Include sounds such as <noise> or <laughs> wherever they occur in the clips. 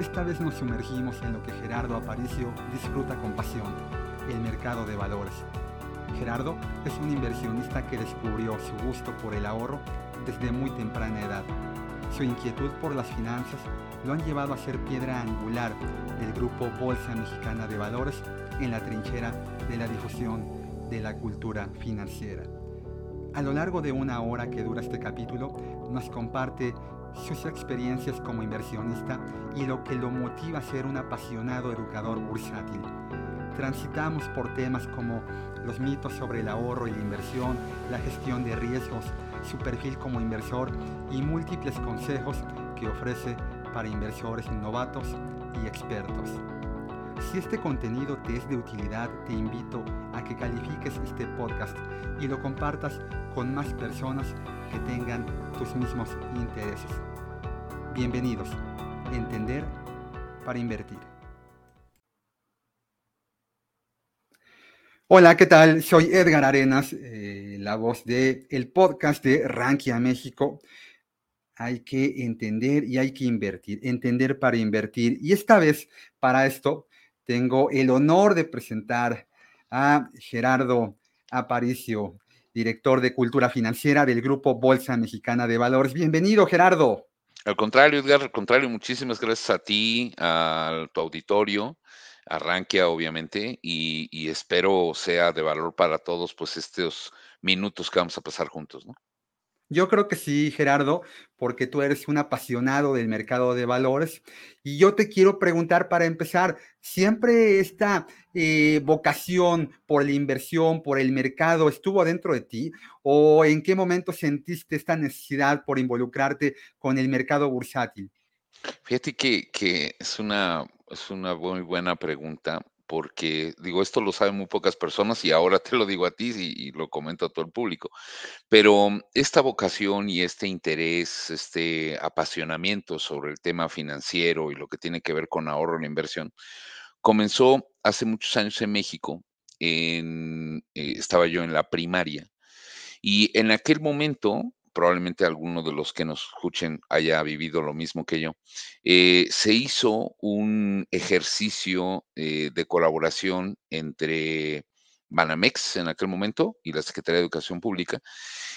Esta vez nos sumergimos en lo que Gerardo Aparicio disfruta con pasión, el mercado de valores. Gerardo es un inversionista que descubrió su gusto por el ahorro desde muy temprana edad. Su inquietud por las finanzas lo han llevado a ser piedra angular del grupo Bolsa Mexicana de Valores en la trinchera de la difusión de la cultura financiera. A lo largo de una hora que dura este capítulo, nos comparte sus experiencias como inversionista y lo que lo motiva a ser un apasionado educador bursátil. Transitamos por temas como los mitos sobre el ahorro y la inversión, la gestión de riesgos, su perfil como inversor y múltiples consejos que ofrece para inversores novatos y expertos. Si este contenido te es de utilidad, te invito a que califiques este podcast y lo compartas con más personas que tengan tus mismos intereses. Bienvenidos. Entender para invertir. Hola, ¿qué tal? Soy Edgar Arenas, eh, la voz del el podcast de Rankia México. Hay que entender y hay que invertir, entender para invertir. Y esta vez, para esto, tengo el honor de presentar a Gerardo Aparicio, director de Cultura Financiera del Grupo Bolsa Mexicana de Valores. Bienvenido, Gerardo. Al contrario, Edgar, al contrario, muchísimas gracias a ti, a tu auditorio, a Rankia, obviamente, y, y, espero sea de valor para todos, pues, estos minutos que vamos a pasar juntos, ¿no? Yo creo que sí, Gerardo, porque tú eres un apasionado del mercado de valores. Y yo te quiero preguntar para empezar, ¿siempre esta eh, vocación por la inversión, por el mercado, estuvo dentro de ti? ¿O en qué momento sentiste esta necesidad por involucrarte con el mercado bursátil? Fíjate que, que es, una, es una muy buena pregunta porque digo, esto lo saben muy pocas personas y ahora te lo digo a ti y, lo comento a todo el público, pero esta vocación y este interés, este apasionamiento sobre el tema financiero y lo que tiene que ver con ahorro e inversión, comenzó hace muchos años en México, eh, estaba yo en la primaria y en aquel momento probablemente alguno de los que nos escuchen haya vivido lo mismo que yo, eh, se hizo un ejercicio eh, de colaboración entre Banamex en aquel momento y la Secretaría de Educación Pública,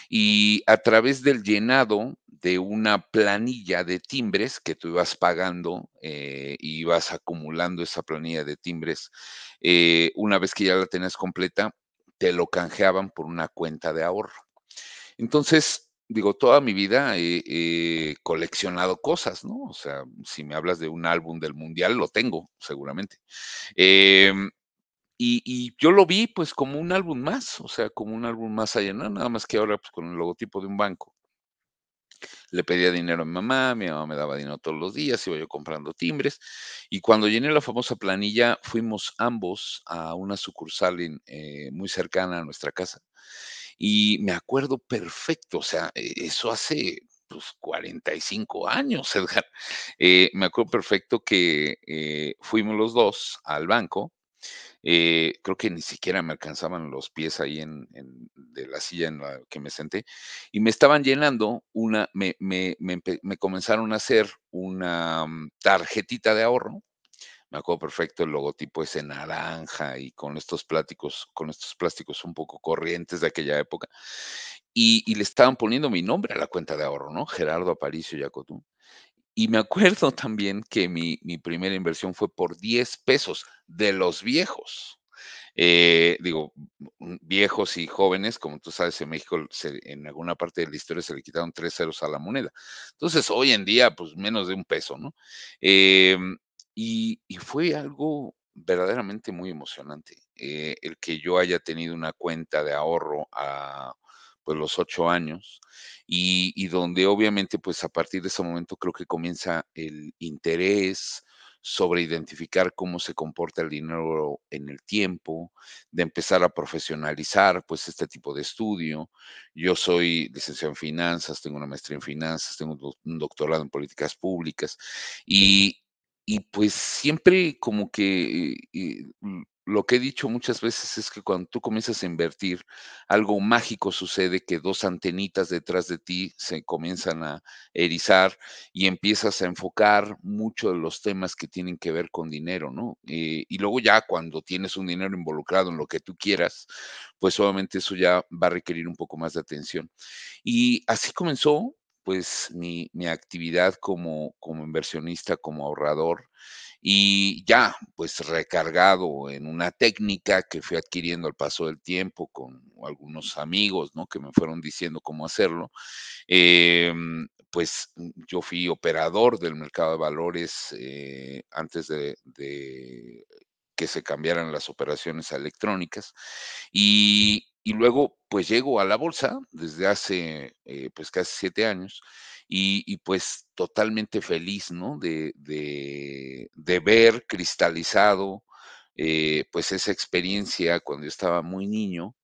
y a través del llenado de una planilla de timbres que tú ibas pagando eh, y ibas acumulando esa planilla de timbres, una vez que ya la tenías completa, te lo canjeaban por una cuenta de ahorro. Entonces, digo, toda mi vida he, he, coleccionado cosas, ¿no? O sea, si me hablas de un álbum del mundial, lo tengo, seguramente. Eh, y, y, yo lo vi pues como un álbum más, o sea, como un álbum más allá, ¿no? Nada más que ahora pues con el logotipo de un banco. Le pedía dinero a mi mamá, mi mamá me daba dinero todos los días, iba yo comprando timbres. Y cuando llené la famosa planilla, fuimos ambos a una sucursal en, eh, muy cercana a nuestra casa. Y me acuerdo perfecto, o sea, e, eso hace pues 45 años, <laughs> Edgar. Eh, me acuerdo perfecto que eh, fuimos los dos al banco. Eh, creo que ni siquiera me alcanzaban los pies ahí en, de la silla en la que me senté y me estaban llenando una, me, me, me, me comenzaron a hacer una um, tarjetita de ahorro me acuerdo perfecto el logotipo ese naranja y con estos plásticos, con estos plásticos un poco corrientes de aquella época. Y, le estaban poniendo mi nombre a la cuenta de ahorro, ¿no? Gerardo Aparicio Yacotú. Y me acuerdo también que mi, mi, primera inversión fue por 10 pesos de los viejos. Eh, digo, viejos y jóvenes, como tú sabes, en México en alguna parte de la historia se le quitaron tres ceros a la moneda. Entonces, hoy en día, pues menos de un peso, ¿no? Eh, y, fue algo verdaderamente muy emocionante. Eh, el que yo haya tenido una cuenta de ahorro a pues los ocho años y, y, donde obviamente pues a partir de ese momento creo que comienza el interés sobre identificar cómo se comporta el dinero en el tiempo, de empezar a profesionalizar pues este tipo de estudio. Yo soy licenciado en finanzas, tengo una maestría en finanzas, tengo un doctorado en políticas públicas y, y pues siempre como que eh, lo que he dicho muchas veces es que cuando tú comienzas a invertir, algo mágico sucede que dos antenitas detrás de ti se comienzan a erizar y empiezas a enfocar mucho de los temas que tienen que ver con dinero, ¿no? Eh, y luego ya cuando tienes un dinero involucrado en lo que tú quieras, pues obviamente eso ya va a requerir un poco más de atención. Y así comenzó pues mi, actividad como, como inversionista, como ahorrador y ya, pues recargado en una técnica que fui adquiriendo al paso del tiempo con algunos amigos, ¿no? Que me fueron diciendo cómo hacerlo. Em, pues yo fui operador del mercado de valores eh, antes de, que se cambiaran las operaciones electrónicas. Y, luego, pues llego a la bolsa desde hace, eh, pues casi siete años y, pues totalmente feliz, ¿no? De, ver cristalizado, eh, pues esa experiencia cuando yo estaba muy niño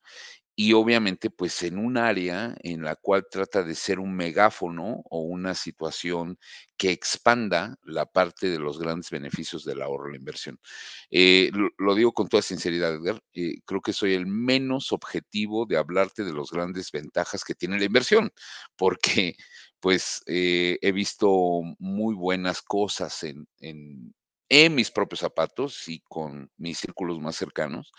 y obviamente pues en un área en la cual trata de ser un megáfono o una situación que expanda la parte de los grandes beneficios del ahorro la inversión. Eh, lo, digo con toda sinceridad, Edgar, eh, creo que soy el menos objetivo de hablarte de las grandes ventajas que tiene la inversión, porque pues eh, he visto muy buenas cosas en, en mis propios zapatos y con mis círculos más cercanos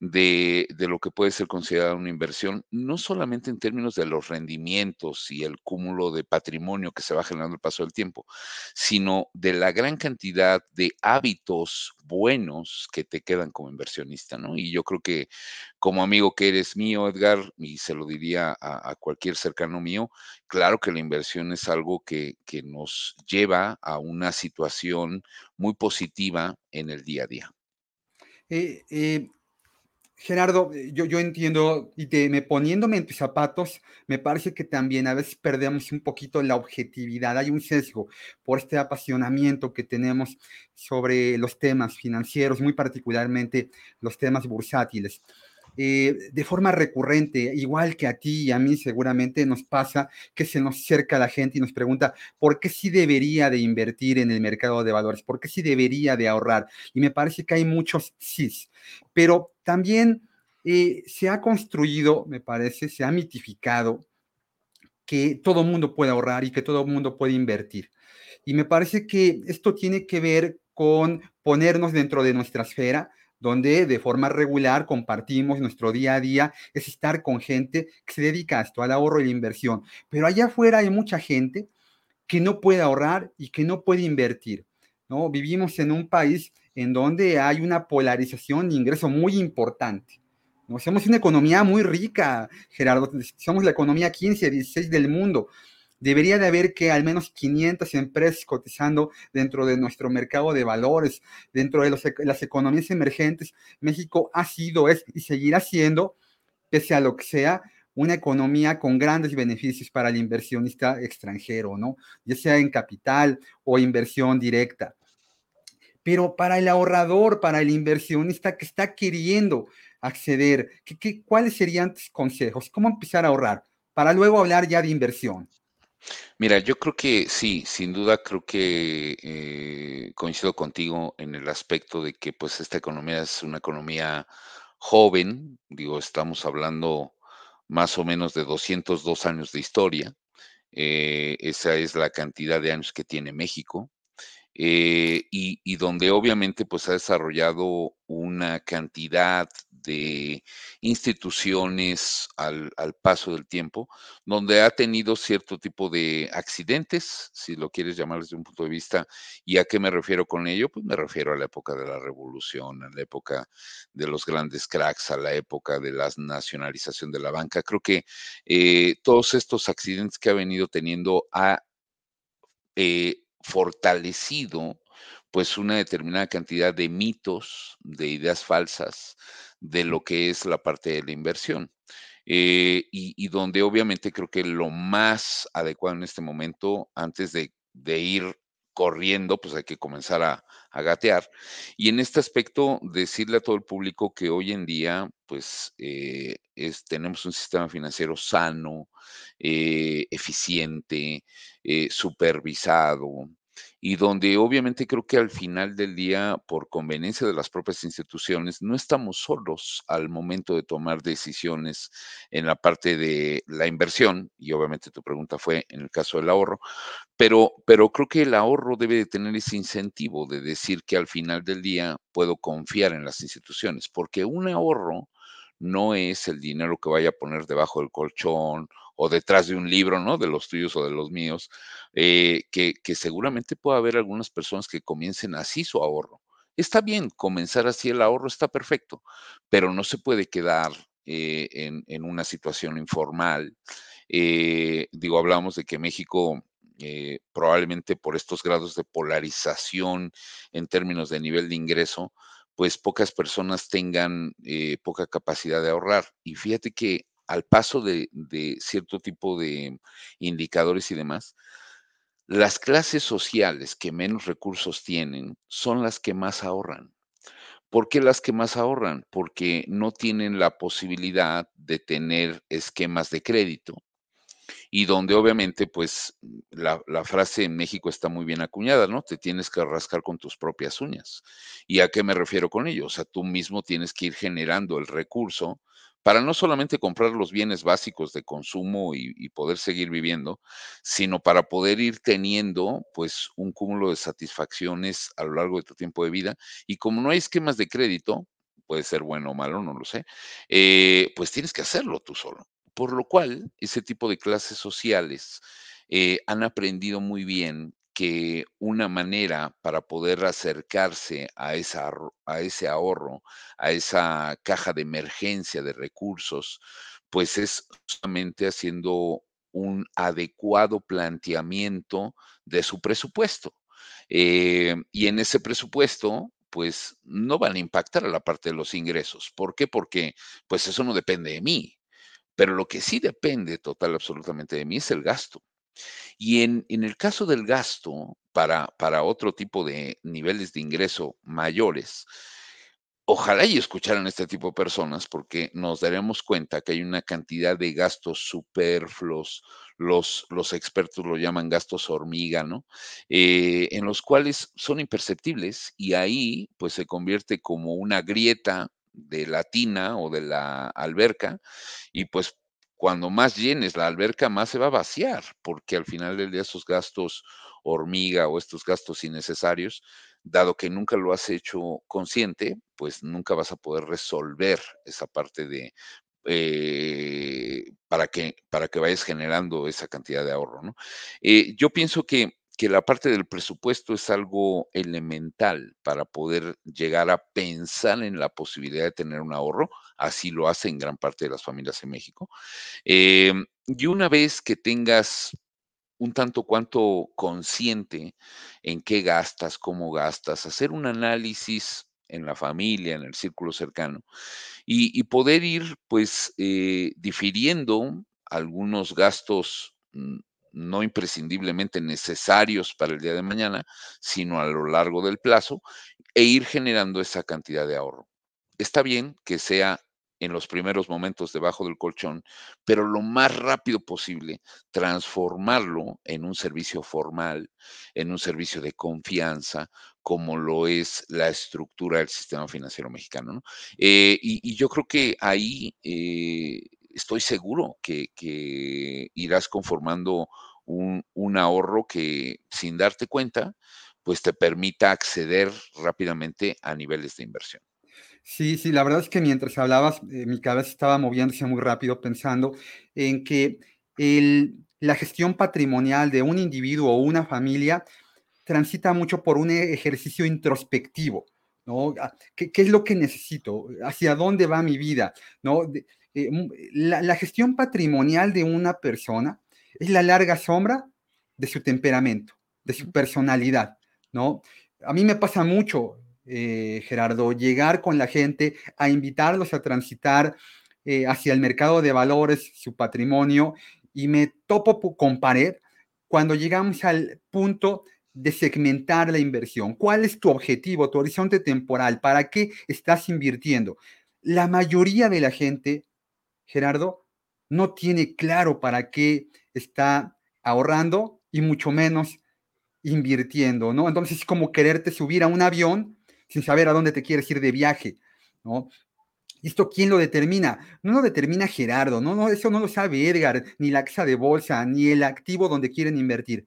de, lo que puede ser considerada una inversión, no solamente en términos de los rendimientos y el cúmulo de patrimonio que se va generando al paso del tiempo, sino de la gran cantidad de hábitos buenos que te quedan como inversionista, ¿no? Y yo creo que como amigo que eres mío, Edgar, y se lo diría a, cualquier cercano mío, claro que la inversión es algo que, que nos lleva a una situación muy positiva en el día a día. Eh, eh, Gerardo, eh, yo, yo entiendo y te, me poniéndome en tus zapatos, me parece que también a veces perdemos un poquito la objetividad. Hay un sesgo por este apasionamiento que tenemos sobre los temas financieros, muy particularmente los temas bursátiles. Eh, de forma recurrente, igual que a ti y a mí seguramente nos pasa que se nos acerca la gente y nos pregunta por qué sí debería de invertir en el mercado de valores, por qué sí debería de ahorrar. Y me parece que hay muchos sí, pero también eh, se ha construido, me parece, se ha mitificado que todo mundo puede ahorrar y que todo mundo puede invertir. Y me parece que esto tiene que ver con ponernos dentro de nuestra esfera, donde de forma regular compartimos nuestro día a día, es estar con gente que se dedica a esto, al ahorro y la inversión. Pero allá afuera hay mucha gente que no puede ahorrar y que no puede invertir. ¿no? Vivimos en un país en donde hay una polarización de ingreso muy importante. ¿no? Somos una economía muy rica, Gerardo, somos la economía 15, 16 del mundo debería de haber que al menos 500 empresas cotizando dentro de nuestro mercado de valores, dentro de las economías emergentes. México ha sido, es y seguirá siendo, pese a lo que sea, una economía con grandes beneficios para el inversionista extranjero, ¿no? Ya sea en capital o inversión directa. Pero para el ahorrador, para el inversionista que está queriendo acceder, ¿qué, cuáles serían tus consejos? ¿Cómo empezar a ahorrar? Para luego hablar ya de inversión. Mira, yo creo que sí, sin duda creo que eh, coincido contigo en el aspecto de que pues esta economía es una economía joven, digo, estamos hablando más o menos de 202 años de historia, eh, esa es la cantidad de años que tiene México, eh, y, y, donde obviamente pues ha desarrollado una cantidad de instituciones al, paso del tiempo, donde ha tenido cierto tipo de accidentes, si lo quieres llamar desde un punto de vista. ¿Y a qué me refiero con ello? Pues me refiero a la época de la revolución, a la época de los grandes cracks, a la época de la nacionalización de la banca. Creo que eh, todos estos accidentes que ha venido teniendo ha eh, fortalecido pues una determinada cantidad de mitos, de ideas falsas de lo que es la parte de la inversión. Eh, y, donde obviamente creo que lo más adecuado en este momento, antes de, ir corriendo, pues hay que comenzar a, gatear. Y en este aspecto, decirle a todo el público que hoy en día, pues eh, tenemos un sistema financiero sano, eh, eficiente, eh, supervisado, y donde obviamente creo que al final del día, por conveniencia de las propias instituciones, no estamos solos al momento de tomar decisiones en la parte de la inversión, y obviamente tu pregunta fue en el caso del ahorro, pero, pero creo que el ahorro debe de tener ese incentivo de decir que al final del día puedo confiar en las instituciones, porque un ahorro no es el dinero que vaya a poner debajo del colchón o detrás de un libro, ¿no? De los tuyos o de los míos, eh, que, seguramente puede haber algunas personas que comiencen así su ahorro. Está bien, comenzar así el ahorro está perfecto, pero no se puede quedar eh, en, una situación informal. Eh, digo, hablamos de que México probablemente por estos grados de polarización en términos de nivel de ingreso, pues pocas personas tengan poca capacidad de ahorrar. Y fíjate que al paso de, cierto tipo de indicadores y demás, las clases sociales que menos recursos tienen son las que más ahorran. ¿Por qué las que más ahorran? Porque no tienen la posibilidad de tener esquemas de crédito y donde obviamente pues la, la, frase en México está muy bien acuñada, ¿no? Te tienes que rascar con tus propias uñas. ¿Y a qué me refiero con ello? O sea, tú mismo tienes que ir generando el recurso para no solamente comprar los bienes básicos de consumo y, poder seguir viviendo, sino para poder ir teniendo pues un cúmulo de satisfacciones a lo largo de tu tiempo de vida. Y como no hay esquemas de crédito, puede ser bueno o malo, no lo sé, eh, pues tienes que hacerlo tú solo. Por lo cual, ese tipo de clases sociales eh, han aprendido muy bien que una manera para poder acercarse a, ese ahorro, a esa caja de emergencia de recursos, pues es solamente haciendo un adecuado planteamiento de su presupuesto. Eh, y en ese presupuesto, pues no van a impactar a la parte de los ingresos. ¿Por qué? Porque pues eso no depende de mí. Pero lo que sí depende total absolutamente de mí es el gasto. Y en, el caso del gasto, para, para otro tipo de niveles de ingreso mayores, ojalá y escucharan este tipo de personas porque nos daremos cuenta que hay una cantidad de gastos superfluos, los, los expertos lo llaman gastos hormiga, ¿no? Eh, en los cuales son imperceptibles y ahí pues se convierte como una grieta de la tina o de la alberca y pues cuando más llenes la alberca, más se va a vaciar, porque al final del día esos gastos hormiga o estos gastos innecesarios, dado que nunca lo has hecho consciente, pues nunca vas a poder resolver esa parte de eh, para, que, para que vayas generando esa cantidad de ahorro. ¿no? Eh, yo pienso que que la parte del presupuesto es algo elemental para poder llegar a pensar en la posibilidad de tener un ahorro. Así lo hacen gran parte de las familias en México. Em, y una vez que tengas un tanto cuanto consciente en qué gastas, cómo gastas, hacer un análisis en la familia, en el círculo cercano, y, poder ir pues eh, difiriendo algunos gastos mm, no imprescindiblemente necesarios para el día de mañana, sino a lo largo del plazo, e ir generando esa cantidad de ahorro. Está bien que sea en los primeros momentos debajo del colchón, pero lo más rápido posible transformarlo en un servicio formal, en un servicio de confianza, como lo es la estructura del sistema financiero mexicano. Eh, y, yo creo que ahí eh, estoy seguro que, irás conformando un, ahorro que sin darte cuenta, pues te permita acceder rápidamente a niveles de inversión. Sí, sí, la verdad es que mientras hablabas, eh, mi cabeza estaba moviéndose muy rápido pensando en que la gestión patrimonial de un individuo o una familia transita mucho por un ejercicio introspectivo, ¿no? Ah, ¿Qué, es lo que necesito? ¿Hacia dónde va mi vida? ¿No? Eh, la, gestión patrimonial de una persona es la larga sombra de su temperamento, de su personalidad, ¿no? A mí me pasa mucho, eh, Gerardo, llegar con la gente a invitarlos a transitar eh, hacia el mercado de valores, su patrimonio, y me topo con pared cuando llegamos al punto de segmentar la inversión. ¿Cuál es tu objetivo, tu horizonte temporal? ¿Para qué estás invirtiendo? La mayoría de la gente, Gerardo, no tiene claro para qué está ahorrando y mucho menos invirtiendo, ¿no? Entonces es como quererte subir a un avión sin saber a dónde te quieres ir de viaje, ¿no? ¿Y esto quién lo determina? No lo determina Gerardo, no, no, eso no lo sabe Edgar, ni la casa de bolsa, ni el activo donde quieren invertir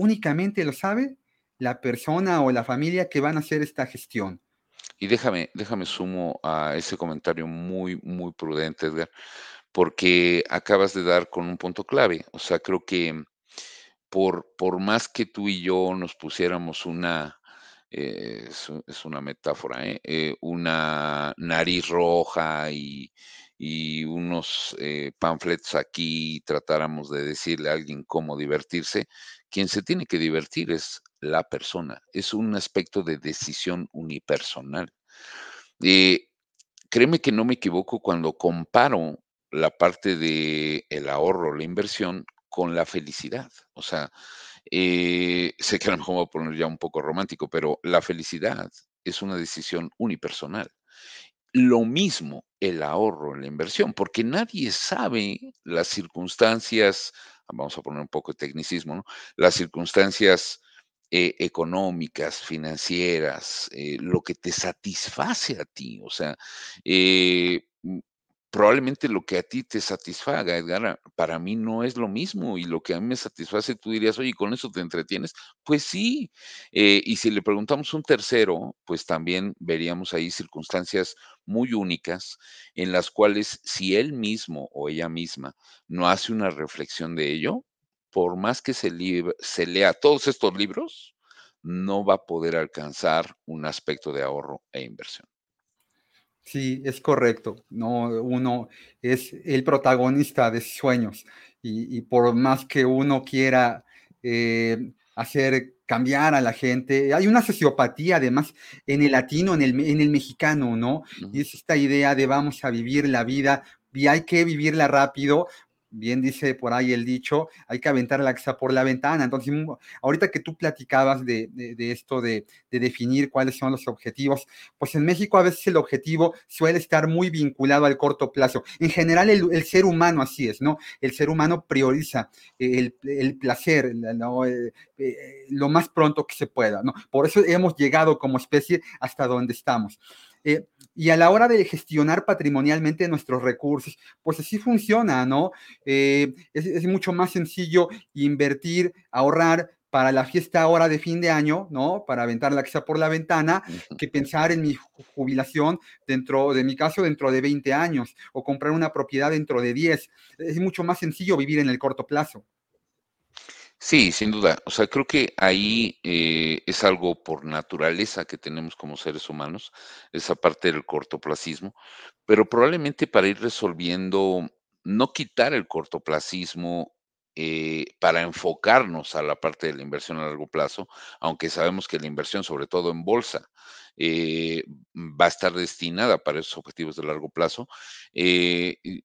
únicamente lo sabe la persona o la familia que van a hacer esta gestión. Y déjame, déjame sumo a ese comentario muy, muy prudente, Edgar, porque acabas de dar con un punto clave. O sea, creo que por, por más que tú y yo nos pusiéramos una, eh, es, una metáfora, ¿eh? Eh, una nariz roja y, y unos panfletos aquí y tratáramos de decirle a alguien cómo divertirse, quien se tiene que divertir es la persona, es un aspecto de decisión unipersonal. Eh, créeme que no me equivoco cuando comparo la parte de el ahorro, la inversión con la felicidad. O sea, eh, sé que a lo mejor voy a poner ya un poco romántico, pero la felicidad es una decisión unipersonal. Lo mismo el ahorro, la inversión, porque nadie sabe las circunstancias vamos a poner un poco de tecnicismo, ¿no? las circunstancias eh, económicas, financieras, eh, lo que te satisface a ti. O sea, eh, probablemente lo que a ti te satisfaga, Edgar, para mí no es lo mismo y lo que a mí me satisface, tú dirías, oye, ¿con eso te entretienes? Pues sí, eh, y si le preguntamos a un tercero, pues también veríamos ahí circunstancias muy únicas en las cuales si él mismo o ella misma no hace una reflexión de ello, por más que se, se lea todos estos libros, no va a poder alcanzar un aspecto de ahorro e inversión. Sí, es correcto. No, uno es el protagonista de sueños y, por más que uno quiera eh, hacer cambiar a la gente, hay una sociopatía además en el latino, en el, en el mexicano, ¿no? Y es esta idea de vamos a vivir la vida y hay que vivirla rápido bien dice por ahí el dicho, hay que aventar la casa por la ventana. Entonces, ahorita que tú platicabas de, esto de, definir cuáles son los objetivos, pues en México a veces el objetivo suele estar muy vinculado al corto plazo. En general, el, ser humano así es, ¿no? El ser humano prioriza el, placer, eh, eh, lo más pronto que se pueda, ¿no? Por eso hemos llegado como especie hasta donde estamos. Eh, y a la hora de gestionar patrimonialmente nuestros recursos, pues así funciona, ¿no? Eh, es, mucho más sencillo invertir, ahorrar para la fiesta ahora de fin de año, ¿no? Para aventar la casa por la ventana, que pensar en mi jubilación dentro, de mi caso, dentro de 20 años, o comprar una propiedad dentro de 10. Es mucho más sencillo vivir en el corto plazo. Sí, sin duda. O sea, creo que ahí eh, es algo por naturaleza que tenemos como seres humanos, esa parte del cortoplacismo, pero probablemente para ir resolviendo, no quitar el cortoplacismo eh, para enfocarnos a la parte de la inversión a largo plazo, aunque sabemos que la inversión, sobre todo en bolsa, eh, va a estar destinada para esos objetivos de largo plazo.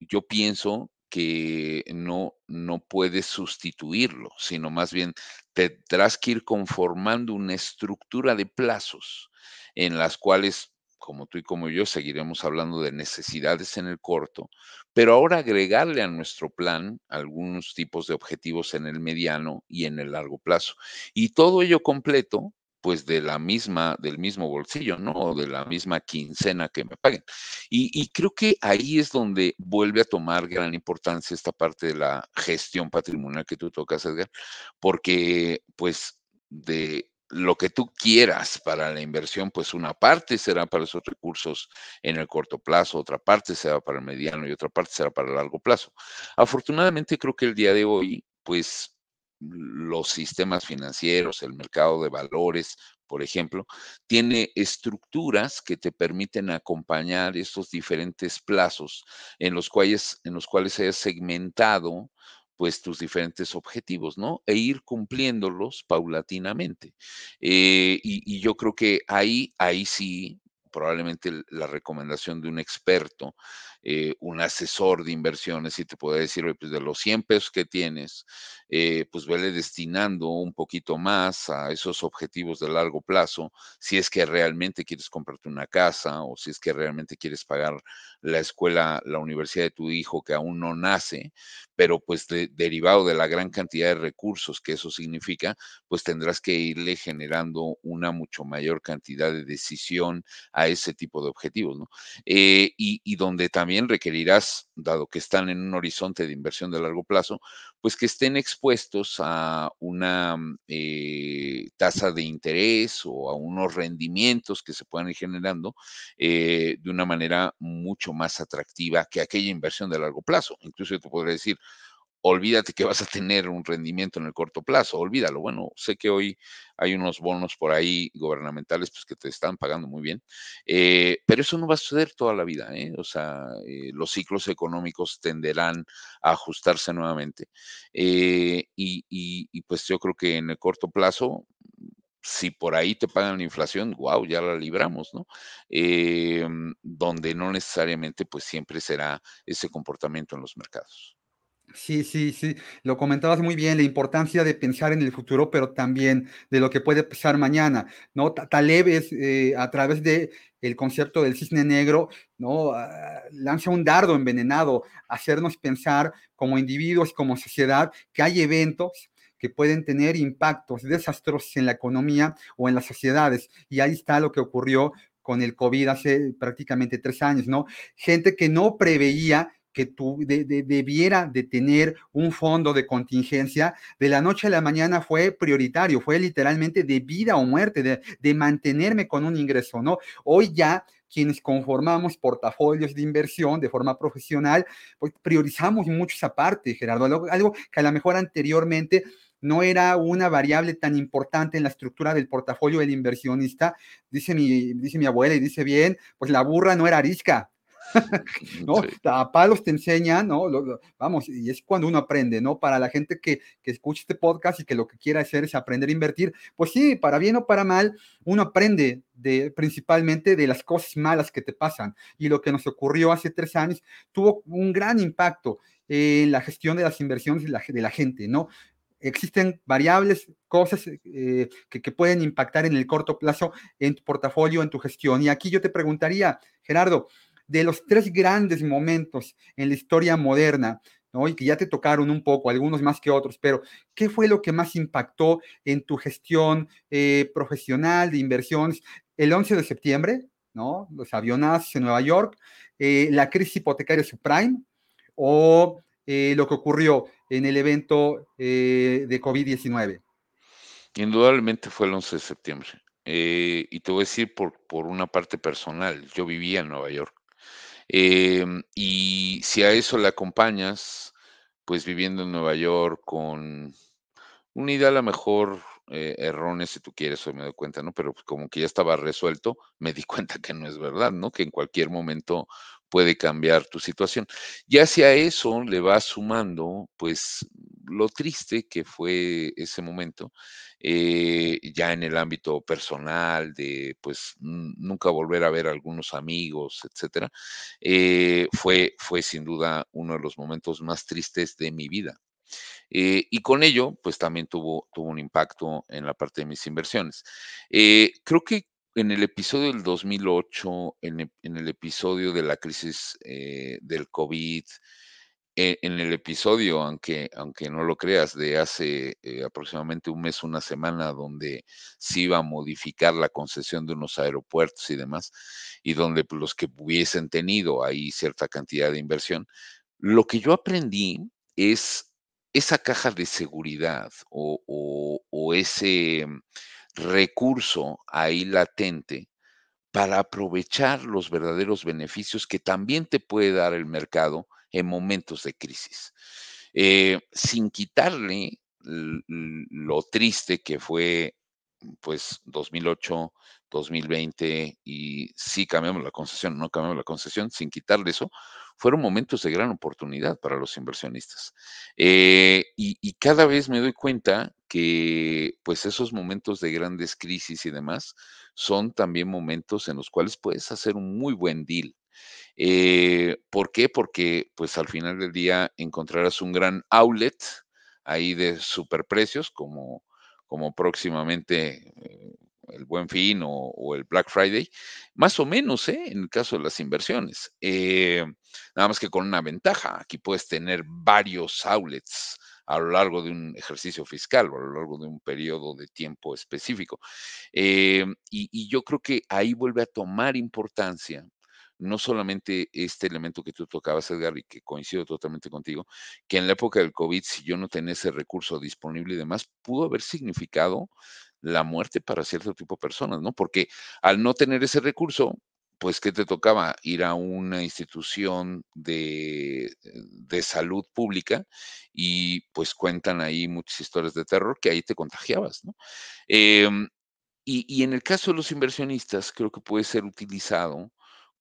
yo pienso que no, no puedes sustituirlo, sino más bien tendrás que ir conformando una estructura de plazos en las cuales, como tú y como yo, seguiremos hablando de necesidades en el corto, pero ahora agregarle a nuestro plan algunos tipos de objetivos en el mediano y en el largo plazo. Y todo ello completo pues de la misma, del mismo bolsillo, ¿no? De la misma quincena que me paguen. Y, creo que ahí es donde vuelve a tomar gran importancia esta parte de la gestión patrimonial que tú tocas, Edgar, porque pues de lo que tú quieras para la inversión, pues una parte será para esos recursos en el corto plazo, otra parte será para el mediano y otra parte será para el largo plazo. Afortunadamente creo que el día de hoy, pues los sistemas financieros, el mercado de valores, por ejemplo, tiene estructuras que te permiten acompañar estos diferentes plazos en los cuales, en los cuales hayas segmentado pues tus diferentes objetivos, ¿no? E ir cumpliéndolos paulatinamente. Eh, y, yo creo que ahí, ahí sí, probablemente la recomendación de un experto eh, un asesor de inversiones y te puede decir, pues de los 100 pesos que tienes, eh, pues vele destinando un poquito más a esos objetivos de largo plazo, si es que realmente quieres comprarte una casa o si es que realmente quieres pagar la escuela, la universidad de tu hijo que aún no nace, pero pues derivado de la gran cantidad de recursos que eso significa, pues tendrás que irle generando una mucho mayor cantidad de decisión a ese tipo de objetivos, ¿no? Eh, y, donde también requerirás, dado que están en un horizonte de inversión de largo plazo, pues que estén expuestos a una eh, tasa de interés o a unos rendimientos que se puedan ir generando eh, de una manera mucho más atractiva que aquella inversión de largo plazo. Incluso yo te podría decir, olvídate que vas a tener un rendimiento en el corto plazo, olvídalo. Bueno, sé que hoy hay unos bonos por ahí gubernamentales pues, que te están pagando muy bien, eh, pero eso no va a suceder toda la vida. ¿eh? O sea, eh, los ciclos económicos tenderán a ajustarse nuevamente. y, y, pues yo creo que en el corto plazo si por ahí te pagan la inflación, wow, ya la libramos, ¿no? donde no necesariamente pues siempre será ese comportamiento en los mercados. Sí, sí, sí, lo comentabas muy bien, la importancia de pensar en el futuro, pero también de lo que puede pasar mañana, ¿no? Taleb es, eh, a través de el concepto del cisne negro, ¿no? Ah, lanza un dardo envenenado, hacernos pensar como individuos, como sociedad, que hay eventos que pueden tener impactos desastrosos en la economía o en las sociedades. Y ahí está lo que ocurrió con el COVID hace prácticamente tres años, ¿no? Gente que no preveía que tu, debiera de tener un fondo de contingencia, de la noche a la mañana fue prioritario, fue literalmente de vida o muerte, de, de mantenerme con un ingreso, ¿no? Hoy ya quienes conformamos portafolios de inversión de forma profesional, pues priorizamos mucho esa parte, Gerardo, algo, algo que a lo mejor anteriormente no era una variable tan importante en la estructura del portafolio del inversionista. Dice mi, dice mi abuela y dice bien, pues la burra no era arisca, <laughs> ¿no? A palos te enseñan, ¿no? vamos, y es cuando uno aprende, ¿no? Para la gente que, que escucha este podcast y que lo que quiera hacer es aprender a invertir, pues sí, para bien o para mal, uno aprende de, principalmente de las cosas malas que te pasan. Y lo que nos ocurrió hace tres años tuvo un gran impacto en la gestión de las inversiones de la, de la gente, ¿no? existen variables, cosas eh, que, que, pueden impactar en el corto plazo en tu portafolio, en tu gestión. Y aquí yo te preguntaría, Gerardo, de los tres grandes momentos en la historia moderna, ¿no? y que ya te tocaron un poco, algunos más que otros, pero ¿qué fue lo que más impactó en tu gestión eh, profesional de inversiones? El 11 de septiembre, ¿no? los avionazos en Nueva York, eh, la crisis hipotecaria subprime o eh, lo que ocurrió en el evento de COVID-19. Indudablemente fue el 11 de septiembre. y te voy a decir por, por una parte personal, yo vivía en Nueva York Em, y si a eso le acompañas, pues viviendo en Nueva York con una idea a lo mejor eh, si tú quieres, hoy me doy cuenta, ¿no? Pero pues, como que ya estaba resuelto, me di <laughs> cuenta que no es verdad, ¿no? Que en cualquier momento puede cambiar tu situación. Y hacia eso le vas sumando, pues, lo triste que fue ese momento, eh, ya en el ámbito personal, de, pues, nunca volver a ver a algunos amigos, etcétera, eh, fue, fue sin duda uno de los momentos más tristes de mi vida. Eh, y con ello, pues también tuvo, tuvo un impacto en la parte de mis inversiones. creo que en el episodio del 2008, en, en el episodio de la crisis del COVID, en el episodio, aunque, aunque no lo creas, de hace eh, aproximadamente un mes, una semana, donde se iba a modificar la concesión de unos aeropuertos y demás, y donde pues, los que hubiesen tenido ahí cierta cantidad de inversión, lo que yo aprendí es esa caja de seguridad o ese recurso ahí latente para aprovechar los verdaderos beneficios que también te puede dar el mercado en momentos de crisis. Eh, sin quitarle lo triste que fue pues 2008, 2020 y sí cambiamos la concesión, no cambiamos la concesión, sin quitarle eso, fueron momentos de gran oportunidad para los inversionistas. Eh, y, cada vez me doy cuenta que pues esos momentos de grandes crisis y demás son también momentos en los cuales puedes hacer un muy buen deal. Eh, ¿Por qué? Porque pues al final del día encontrarás un gran outlet ahí de superprecios como, como próximamente eh, el Buen Fin o, el Black Friday, más o menos, ¿eh? en el caso de las inversiones. Eh, nada más que con una ventaja, aquí puedes tener varios outlets a lo largo de un ejercicio fiscal o a lo largo de un periodo de tiempo específico. Y, yo creo que ahí vuelve a tomar importancia no solamente este elemento que tú tocabas, Edgar, y que coincido totalmente contigo, que en la época del COVID, si yo no tenía ese recurso disponible y demás, pudo haber significado la muerte para cierto tipo de personas, ¿no? Porque al no tener ese recurso, pues, ¿qué te tocaba? Ir a una institución de, de salud pública y pues cuentan ahí muchas historias de terror que ahí te contagiabas, ¿no? Em, y, y en el caso de los inversionistas, creo que puede ser utilizado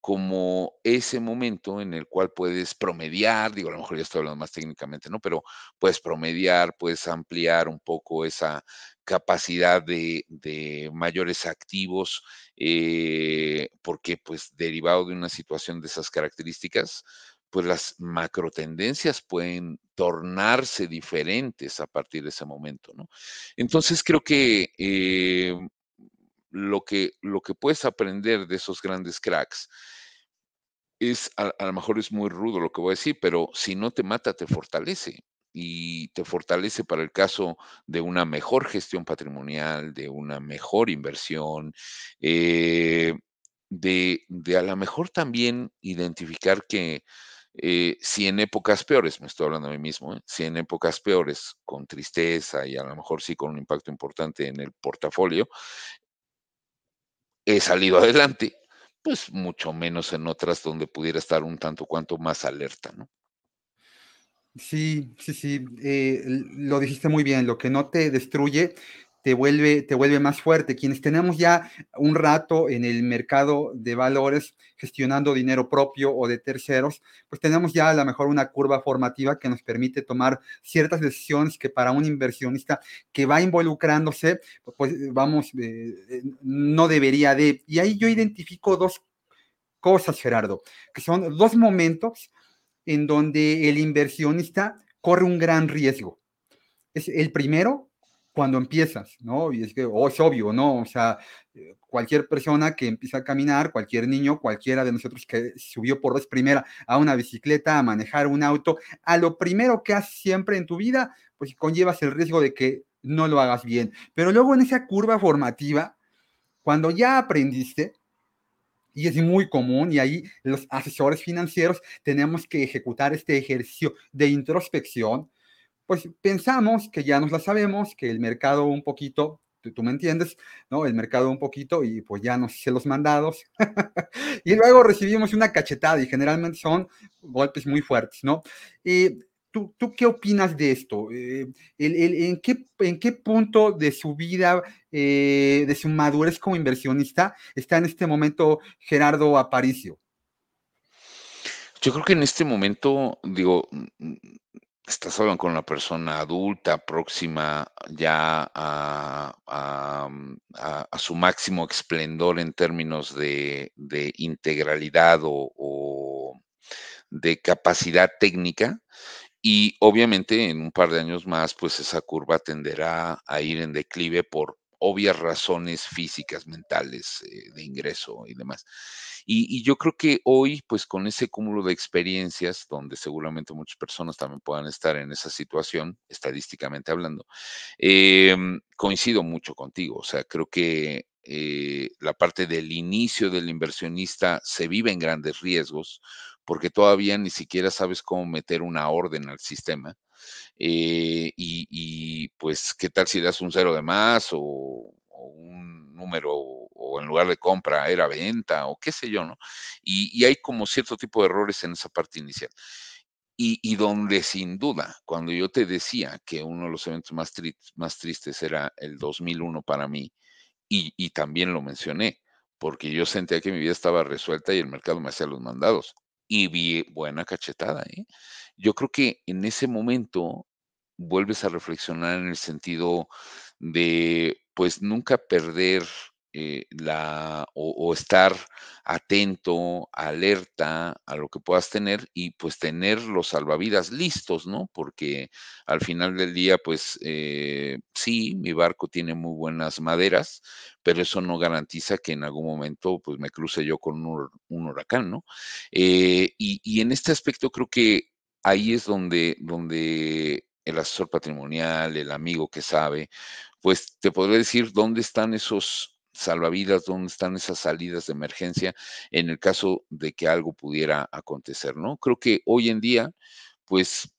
como ese momento en el cual puedes promediar, digo, a lo mejor ya estoy hablando más técnicamente, ¿no? Pero puedes promediar, puedes ampliar un poco esa capacidad de, mayores activos, eh, porque pues derivado de una situación de esas características, pues las macro tendencias pueden tornarse diferentes a partir de ese momento, ¿no? Entonces creo que eh, lo que, lo que puedes aprender de esos grandes cracks es, a, lo mejor es muy rudo lo que voy a decir, pero si no te mata, te fortalece. Y te fortalece para el caso de una mejor gestión patrimonial, de una mejor inversión, eh, de, a lo mejor también identificar que eh, si en épocas peores, me estoy hablando a mí mismo, ¿eh? si en épocas peores, con tristeza y a lo mejor sí con un impacto importante en el portafolio, he salido adelante, pues mucho menos en otras donde pudiera estar un tanto cuanto más alerta, ¿no? Sí, sí, sí, eh, lo dijiste muy bien, lo que no te destruye te vuelve, te vuelve más fuerte. Quienes tenemos ya un rato en el mercado de valores gestionando dinero propio o de terceros, pues tenemos ya a lo mejor una curva formativa que nos permite tomar ciertas decisiones que para un inversionista que va involucrándose, pues vamos, eh, eh, no debería de. Y ahí yo identifico dos cosas, Gerardo, que son dos momentos en donde el inversionista corre un gran riesgo. Es el primero, cuando empiezas, ¿no? Y es que, oh, es obvio, ¿no? O sea, eh, cualquier persona que empieza a caminar, cualquier niño, cualquiera de nosotros que subió por vez primera a una bicicleta, a manejar un auto, a lo primero que haces siempre en tu vida, pues conllevas el riesgo de que no lo hagas bien. Pero luego en esa curva formativa, cuando ya aprendiste, y es muy común, y ahí los asesores financieros tenemos que ejecutar este ejercicio de introspección, pues pensamos que ya nos la sabemos, que el mercado un poquito, tú, me entiendes, ¿no? El mercado un poquito y pues ya nos hice los mandados. <laughs> y luego recibimos una cachetada y generalmente son golpes muy fuertes, ¿no? ¿Tú, ¿Tú, qué opinas de esto? Eh, en, qué, ¿En qué punto de su vida, eh, de su madurez como inversionista, está en este momento Gerardo Aparicio? Yo creo que en este momento, digo, estás hablando con una persona adulta, próxima ya a, mm, su máximo esplendor en términos de, integralidad o, de capacidad técnica. Y obviamente en un par de años más, pues esa curva tenderá a ir en declive por obvias razones físicas, mentales, eh, de ingreso y demás. Y, yo creo que hoy, pues con ese cúmulo de experiencias, donde seguramente muchas personas también puedan estar en esa situación, estadísticamente hablando, em, coincido mucho contigo. O sea, creo que eh, la parte del inicio del inversionista se vive en grandes riesgos porque todavía ni siquiera sabes cómo meter una orden al sistema. Eh, y, pues, ¿qué tal si das un cero de más o, un número o en lugar de compra era venta o qué sé yo, ¿no? Y, hay como cierto tipo de errores en esa parte inicial. Y, donde sin duda, cuando yo te decía que uno de los eventos más, más tristes era el 2001 para mí, y, y también lo mencioné, porque yo sentía que mi vida estaba resuelta y el mercado me hacía los mandados. Y vi buena cachetada, ¿eh? Yo creo que en ese momento vuelves a reflexionar en el sentido de, pues, nunca perder eh, la, o, estar atento, alerta a lo que puedas tener y pues tener los salvavidas listos, ¿no? Porque al final del día, pues eh, sí, mi barco tiene muy buenas maderas, pero eso no garantiza que en algún momento pues me cruce yo con un, huracán, ¿no? Eh, y, y, en este aspecto creo que ahí es donde, donde el asesor patrimonial, el amigo que sabe, pues te podré decir dónde están esos salvavidas, dónde están esas salidas de emergencia en el caso de que algo pudiera acontecer, ¿no? Creo que hoy en día, pues,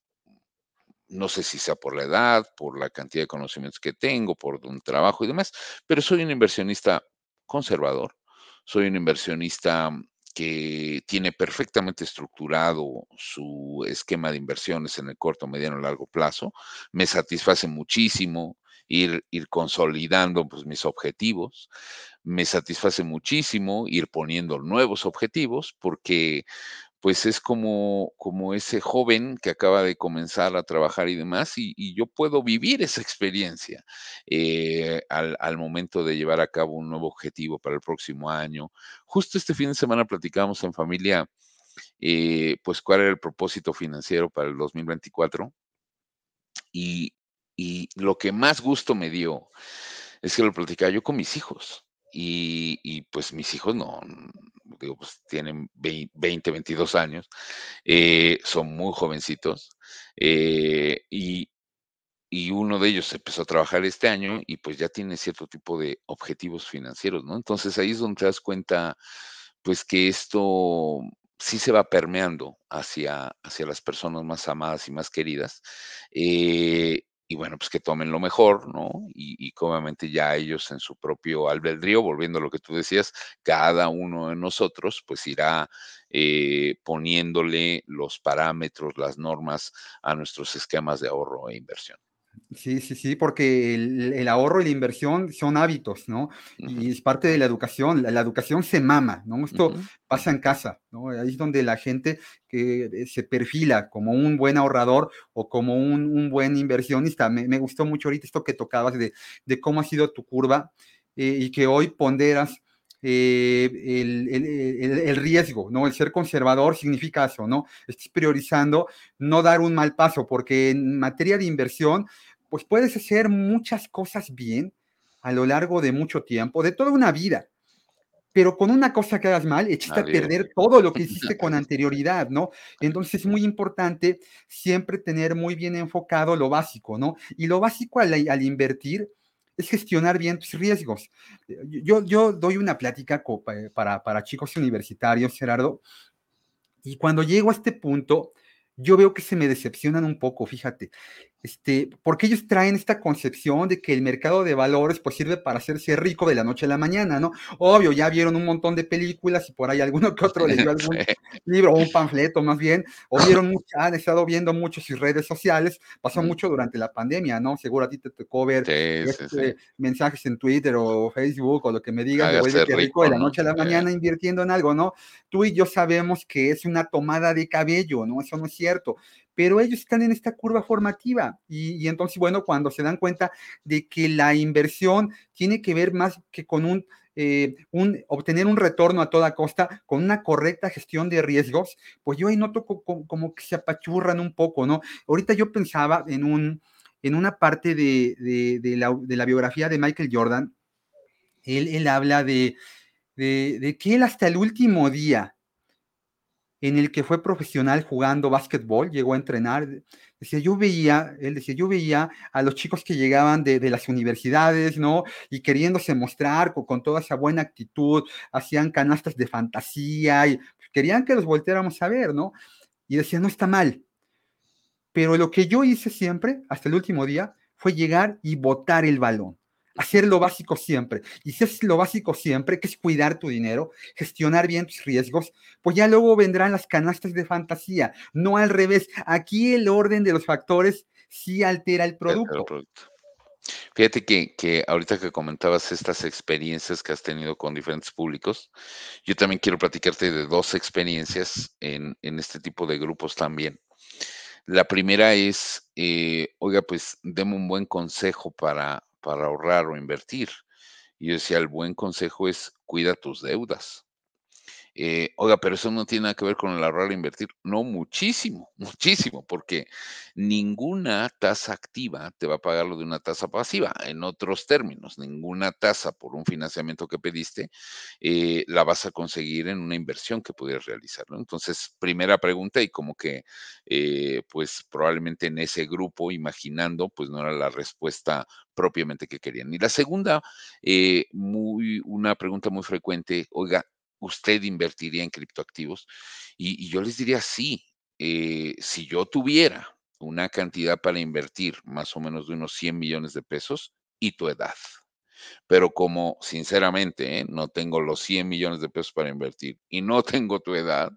no sé si sea por la edad, por la cantidad de conocimientos que tengo, por un trabajo y demás, pero soy un inversionista conservador, soy un inversionista que tiene perfectamente estructurado su esquema de inversiones en el corto, mediano y largo plazo. Me satisface muchísimo ir, consolidando pues, mis objetivos. Me satisface muchísimo ir poniendo nuevos objetivos porque pues es como, como ese joven que acaba de comenzar a trabajar y demás, y, yo puedo vivir esa experiencia eh, al, al, momento de llevar a cabo un nuevo objetivo para el próximo año. Justo este fin de semana platicamos en familia, eh, pues cuál era el propósito financiero para el 2024. Y, y lo que más gusto me dio es que lo platicaba yo con mis hijos. Y, pues mis hijos no, digo, pues tienen 20, 22 años, eh, son muy jovencitos. Eh, y, y uno de ellos empezó a trabajar este año y pues ya tiene cierto tipo de objetivos financieros, ¿no? Entonces ahí es donde te das cuenta, pues que esto sí se va permeando hacia, hacia las personas más amadas y más queridas. Eh, y bueno, pues que tomen lo mejor, ¿no? Y, y obviamente ya ellos en su propio albedrío, volviendo a lo que tú decías, cada uno de nosotros pues irá eh, poniéndole los parámetros, las normas a nuestros esquemas de ahorro e inversión. Sí, sí, sí, porque el, ahorro y la inversión son hábitos, ¿no? Y es parte de la educación. La, educación se mama, ¿no? Esto pasa en casa, ¿no? Ahí es donde la gente que eh, se perfila como un buen ahorrador o como un, buen inversionista. Me, gustó mucho ahorita esto que tocabas de, cómo ha sido tu curva eh, y que hoy ponderas eh, el, riesgo, ¿no? El ser conservador significa eso, ¿no? Estás priorizando no dar un mal paso, porque en materia de inversión, pues puedes hacer muchas cosas bien a lo largo de mucho tiempo, de toda una vida. Pero con una cosa que hagas mal, echaste a perder todo lo que <laughs> hiciste con anterioridad, ¿no? Entonces es muy importante siempre tener muy bien enfocado lo básico, ¿no? Y lo básico al, al invertir es gestionar bien tus riesgos. Yo, yo doy una plática para, para chicos universitarios, Gerardo, y cuando llego a este punto, yo veo que se me decepcionan un poco, fíjate, este, porque ellos traen esta concepción de que el mercado de valores pues sirve para hacerse rico de la noche a la mañana, ¿no? Obvio, ya vieron un montón de películas y por ahí alguno que otro leyó <laughs> algún libro o un panfleto más bien, o <laughs> vieron mucho, han estado viendo mucho sus redes sociales, pasó mucho durante la pandemia, ¿no? Seguro a ti te tocó ver este, mensajes en Twitter o Facebook o lo que me digas, de vuelve rico, de la noche a la mañana invirtiendo en algo, ¿no? Tú y yo sabemos que es una tomada de cabello, ¿no? Eso no es cierto pero ellos están en esta curva formativa y, entonces, bueno, cuando se dan cuenta de que la inversión tiene que ver más que con un, eh, un, obtener un retorno a toda costa con una correcta gestión de riesgos, pues yo ahí noto como, que se apachurran un poco, ¿no? Ahorita yo pensaba en, un, en una parte de, la, biografía de Michael Jordan, él, él habla de, de que él hasta el último día, en el que fue profesional jugando básquetbol, llegó a entrenar. Decía, yo veía, él decía, yo veía a los chicos que llegaban de, las universidades, ¿no? Y queriéndose mostrar con, toda esa buena actitud, hacían canastas de fantasía y querían que los volteáramos a ver, ¿no? Y decía, no está mal. Pero lo que yo hice siempre, hasta el último día, fue llegar y botar el balón hacer lo básico siempre. Y si es lo básico siempre, que es cuidar tu dinero, gestionar bien tus riesgos, pues ya luego vendrán las canastas de fantasía, no al revés. Aquí el orden de los factores sí altera el producto. Fíjate que, que, ahorita que comentabas estas experiencias que has tenido con diferentes públicos, yo también quiero platicarte de dos experiencias en, en este tipo de grupos también. La primera es, eh, oiga, pues deme un buen consejo para, para ahorrar o invertir. Y yo decía, el buen consejo es cuida tus deudas. Eh, oiga, pero eso no tiene nada que ver con el ahorrar e invertir. No, muchísimo, <laughs> muchísimo, porque ninguna tasa activa te va a pagar lo de una tasa pasiva. En otros términos, ninguna tasa por un financiamiento que pediste eh, la vas a conseguir en una inversión que pudieras realizar. Entonces, primera pregunta y como que, eh, pues probablemente en ese grupo, imaginando, pues no era la respuesta propiamente que querían. Y la segunda, muy, una pregunta muy frecuente, oiga, usted invertiría en criptoactivos? Y, yo les diría, sí, eh, si yo tuviera una cantidad para invertir más o menos de unos 100 millones de pesos y tu edad. Pero como sinceramente ¿eh? no tengo los 100 millones de pesos para invertir y no <laughs> tengo tu edad,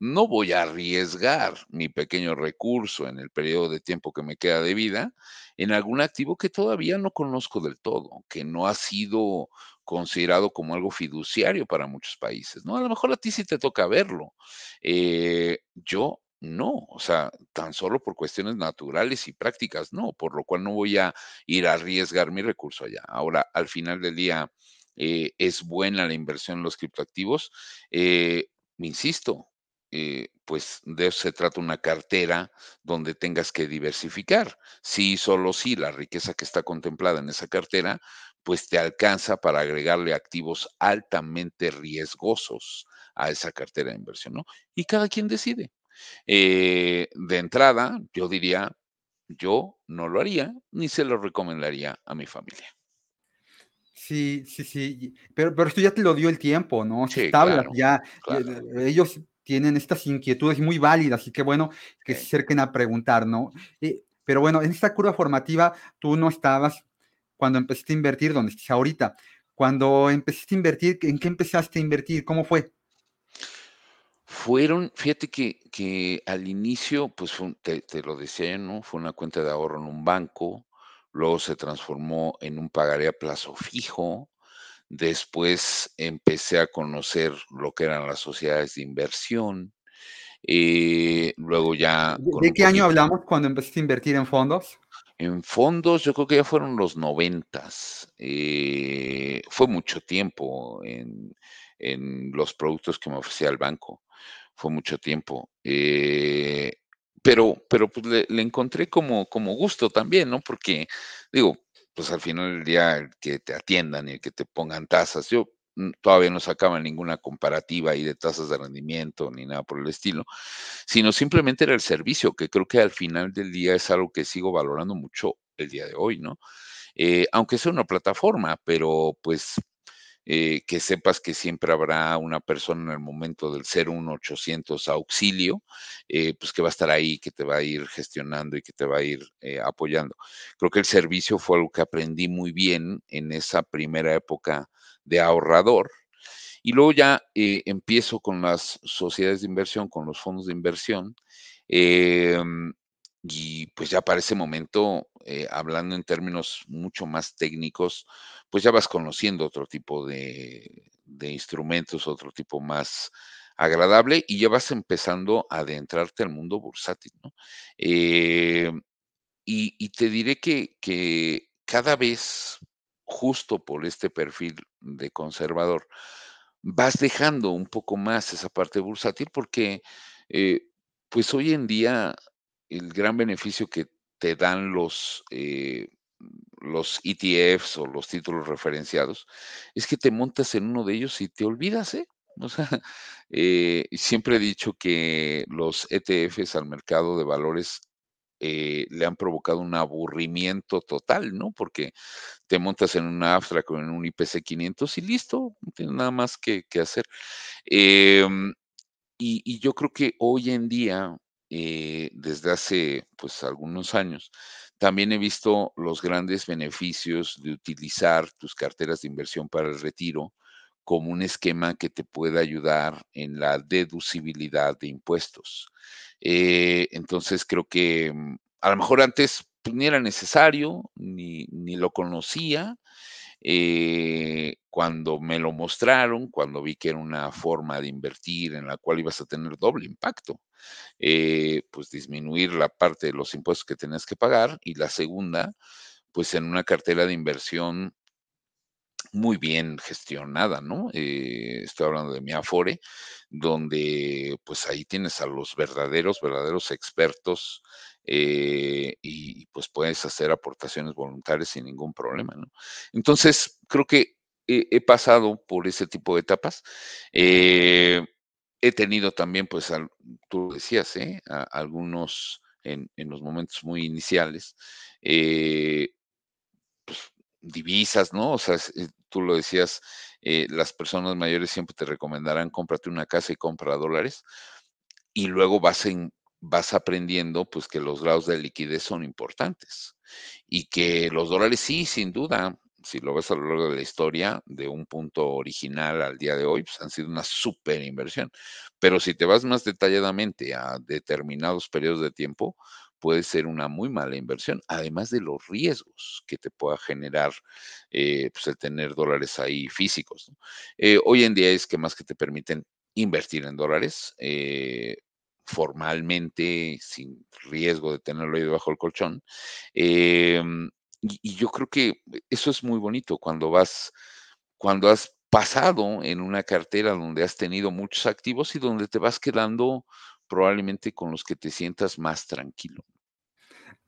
no voy a arriesgar mi pequeño recurso en el periodo de tiempo que me queda de vida en algún activo que todavía no conozco del todo, que no ha sido considerado como algo fiduciario para muchos países, ¿no? A lo mejor a ti sí te toca verlo. Eh, yo no, o sea, tan solo por cuestiones naturales y prácticas, no, por lo cual no voy a ir a arriesgar mi recurso allá. Ahora, al final del día, eh, es buena la inversión en los criptoactivos. Eh, insisto, eh, pues de eso se trata una cartera donde tengas que diversificar. Sí, solo si la riqueza que está contemplada en esa cartera, pues te alcanza para agregarle activos altamente riesgosos a esa cartera de inversión, ¿no? Y cada quien decide. Eh, de entrada, yo diría, yo no lo haría ni se lo recomendaría a mi familia. Sí, sí, sí, pero, pero esto ya te lo dio el tiempo, ¿no? Sí, claro, ya, claro. ellos tienen estas inquietudes muy válidas y qué bueno que se acerquen a preguntar, ¿no? Eh, pero bueno, en esta curva formativa tú no estabas cuando empezaste a invertir donde estás ahorita. Cuando empezaste a invertir, ¿en qué empezaste a invertir? ¿Cómo fue? Fueron, fíjate que, que al inicio, pues te, te, lo decía, ¿no? Fue una cuenta de ahorro en un banco, luego se transformó en un pagaré a plazo fijo, Después empecé a conocer lo que eran las sociedades de inversión. Eh, luego ya... ¿De, qué año hablamos cuando empezaste a invertir en fondos? En fondos, yo creo que ya fueron los noventas. Eh, fue mucho tiempo en, los productos que me ofrecía el banco. Fue mucho tiempo. Eh, pero, pero pues le, le, encontré como, como gusto también, ¿no? Porque, digo, pues al final del día que te atiendan y que te pongan tasas. Yo todavía no sacaba ninguna comparativa ahí de tasas de rendimiento ni nada por el estilo, sino simplemente era el servicio, que creo que al final del día es algo que sigo valorando mucho el día de hoy, ¿no? Eh, aunque sea una plataforma, pero pues eh, que sepas que siempre habrá una persona en el momento del 01800 auxilio, eh, pues que va a estar ahí, que te va a ir gestionando y que te va a ir apoyando. Creo que el servicio fue algo que aprendí muy bien en esa primera época de ahorrador. Y luego ya empiezo con las sociedades de inversión, con los fondos de inversión. Em, y pues ya para ese momento, hablando en términos mucho más técnicos, pues ya vas conociendo otro tipo de, instrumentos, otro tipo más agradable y ya vas empezando a adentrarte al mundo bursátil, ¿no? Eh, y, te diré que, que, cada vez, justo por este perfil de conservador, vas dejando un poco más esa parte bursátil porque, eh, pues hoy en día, el gran beneficio que te dan los, eh, los ETFs o los títulos referenciados, es que te montas en uno de ellos y te olvidas, ¿eh? O sea, <laughs> eh, siempre he dicho que los ETFs al mercado de valores eh, le han provocado un aburrimiento total, ¿no? Porque te montas en una Abstract o en un IPC 500 y listo, no tienes nada más que, hacer. Em, y, yo creo que hoy en día, eh, desde hace pues algunos años, también he visto los grandes beneficios de utilizar tus carteras de inversión para el retiro como un esquema que te pueda ayudar en la deducibilidad de impuestos. Eh, entonces creo que mm, a lo mejor antes pues, ni era necesario, ni, lo conocía. Eh, cuando me lo mostraron, cuando vi que era una forma de invertir en la cual ibas a tener doble impacto. Eh, pues disminuir la parte de los impuestos que tenías que pagar y la segunda, pues en una cartera de inversión muy bien gestionada, ¿no? Eh, estoy hablando de mi Afore, donde pues ahí tienes a los verdaderos, verdaderos expertos eh, y, pues puedes hacer aportaciones voluntarias sin ningún problema, ¿no? Entonces, creo que he, pasado por ese tipo de etapas. Eh, he tenido también, pues, tú decías, ¿eh? algunos en, los momentos muy iniciales, pues, divisas, ¿no? O sea, tú lo decías, las personas mayores siempre te recomendarán cómprate una casa y compra dólares y luego vas en, vas aprendiendo pues que los grados de liquidez son importantes y que los dólares sí, sin duda, si lo ves a lo largo de la historia, de un punto original al día de hoy, pues han sido una super inversión. Pero si te vas más detalladamente a determinados periodos de tiempo, puede ser una muy mala inversión, además de los riesgos que te pueda generar eh, pues el tener dólares ahí físicos. Eh, hoy en día es que más que te permiten invertir en dólares, eh, formalmente, sin riesgo de tenerlo ahí debajo del colchón. Em, y, yo creo que eso es muy bonito cuando vas, cuando has pasado en una cartera donde has tenido muchos activos y donde te vas quedando probablemente con los que te sientas más tranquilo.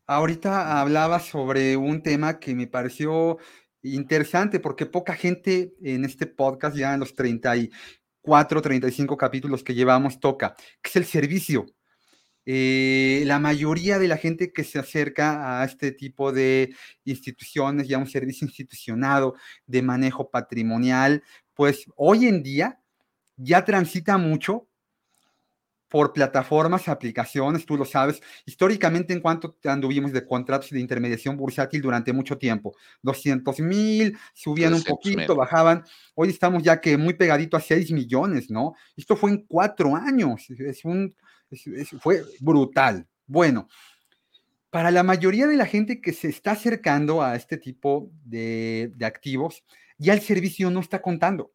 Ahorita hablaba sobre un tema que me pareció interesante porque poca gente en este podcast, ya en los 34, 35 capítulos que llevamos, toca, que es el servicio. Eh, la mayoría de la gente que se acerca a este tipo de instituciones, ya un servicio institucionado de manejo patrimonial, pues hoy en día ya transita mucho por plataformas, aplicaciones, tú lo sabes, históricamente en cuanto anduvimos de contratos de intermediación bursátil durante mucho tiempo, 200 mil, subían un poquito, bajaban, hoy estamos ya que muy pegadito a 6 millones, ¿no? Esto fue en cuatro años, es un, fue brutal. Bueno, para la mayoría de la gente que se está acercando a este tipo de, de activos, ya el servicio no está contando,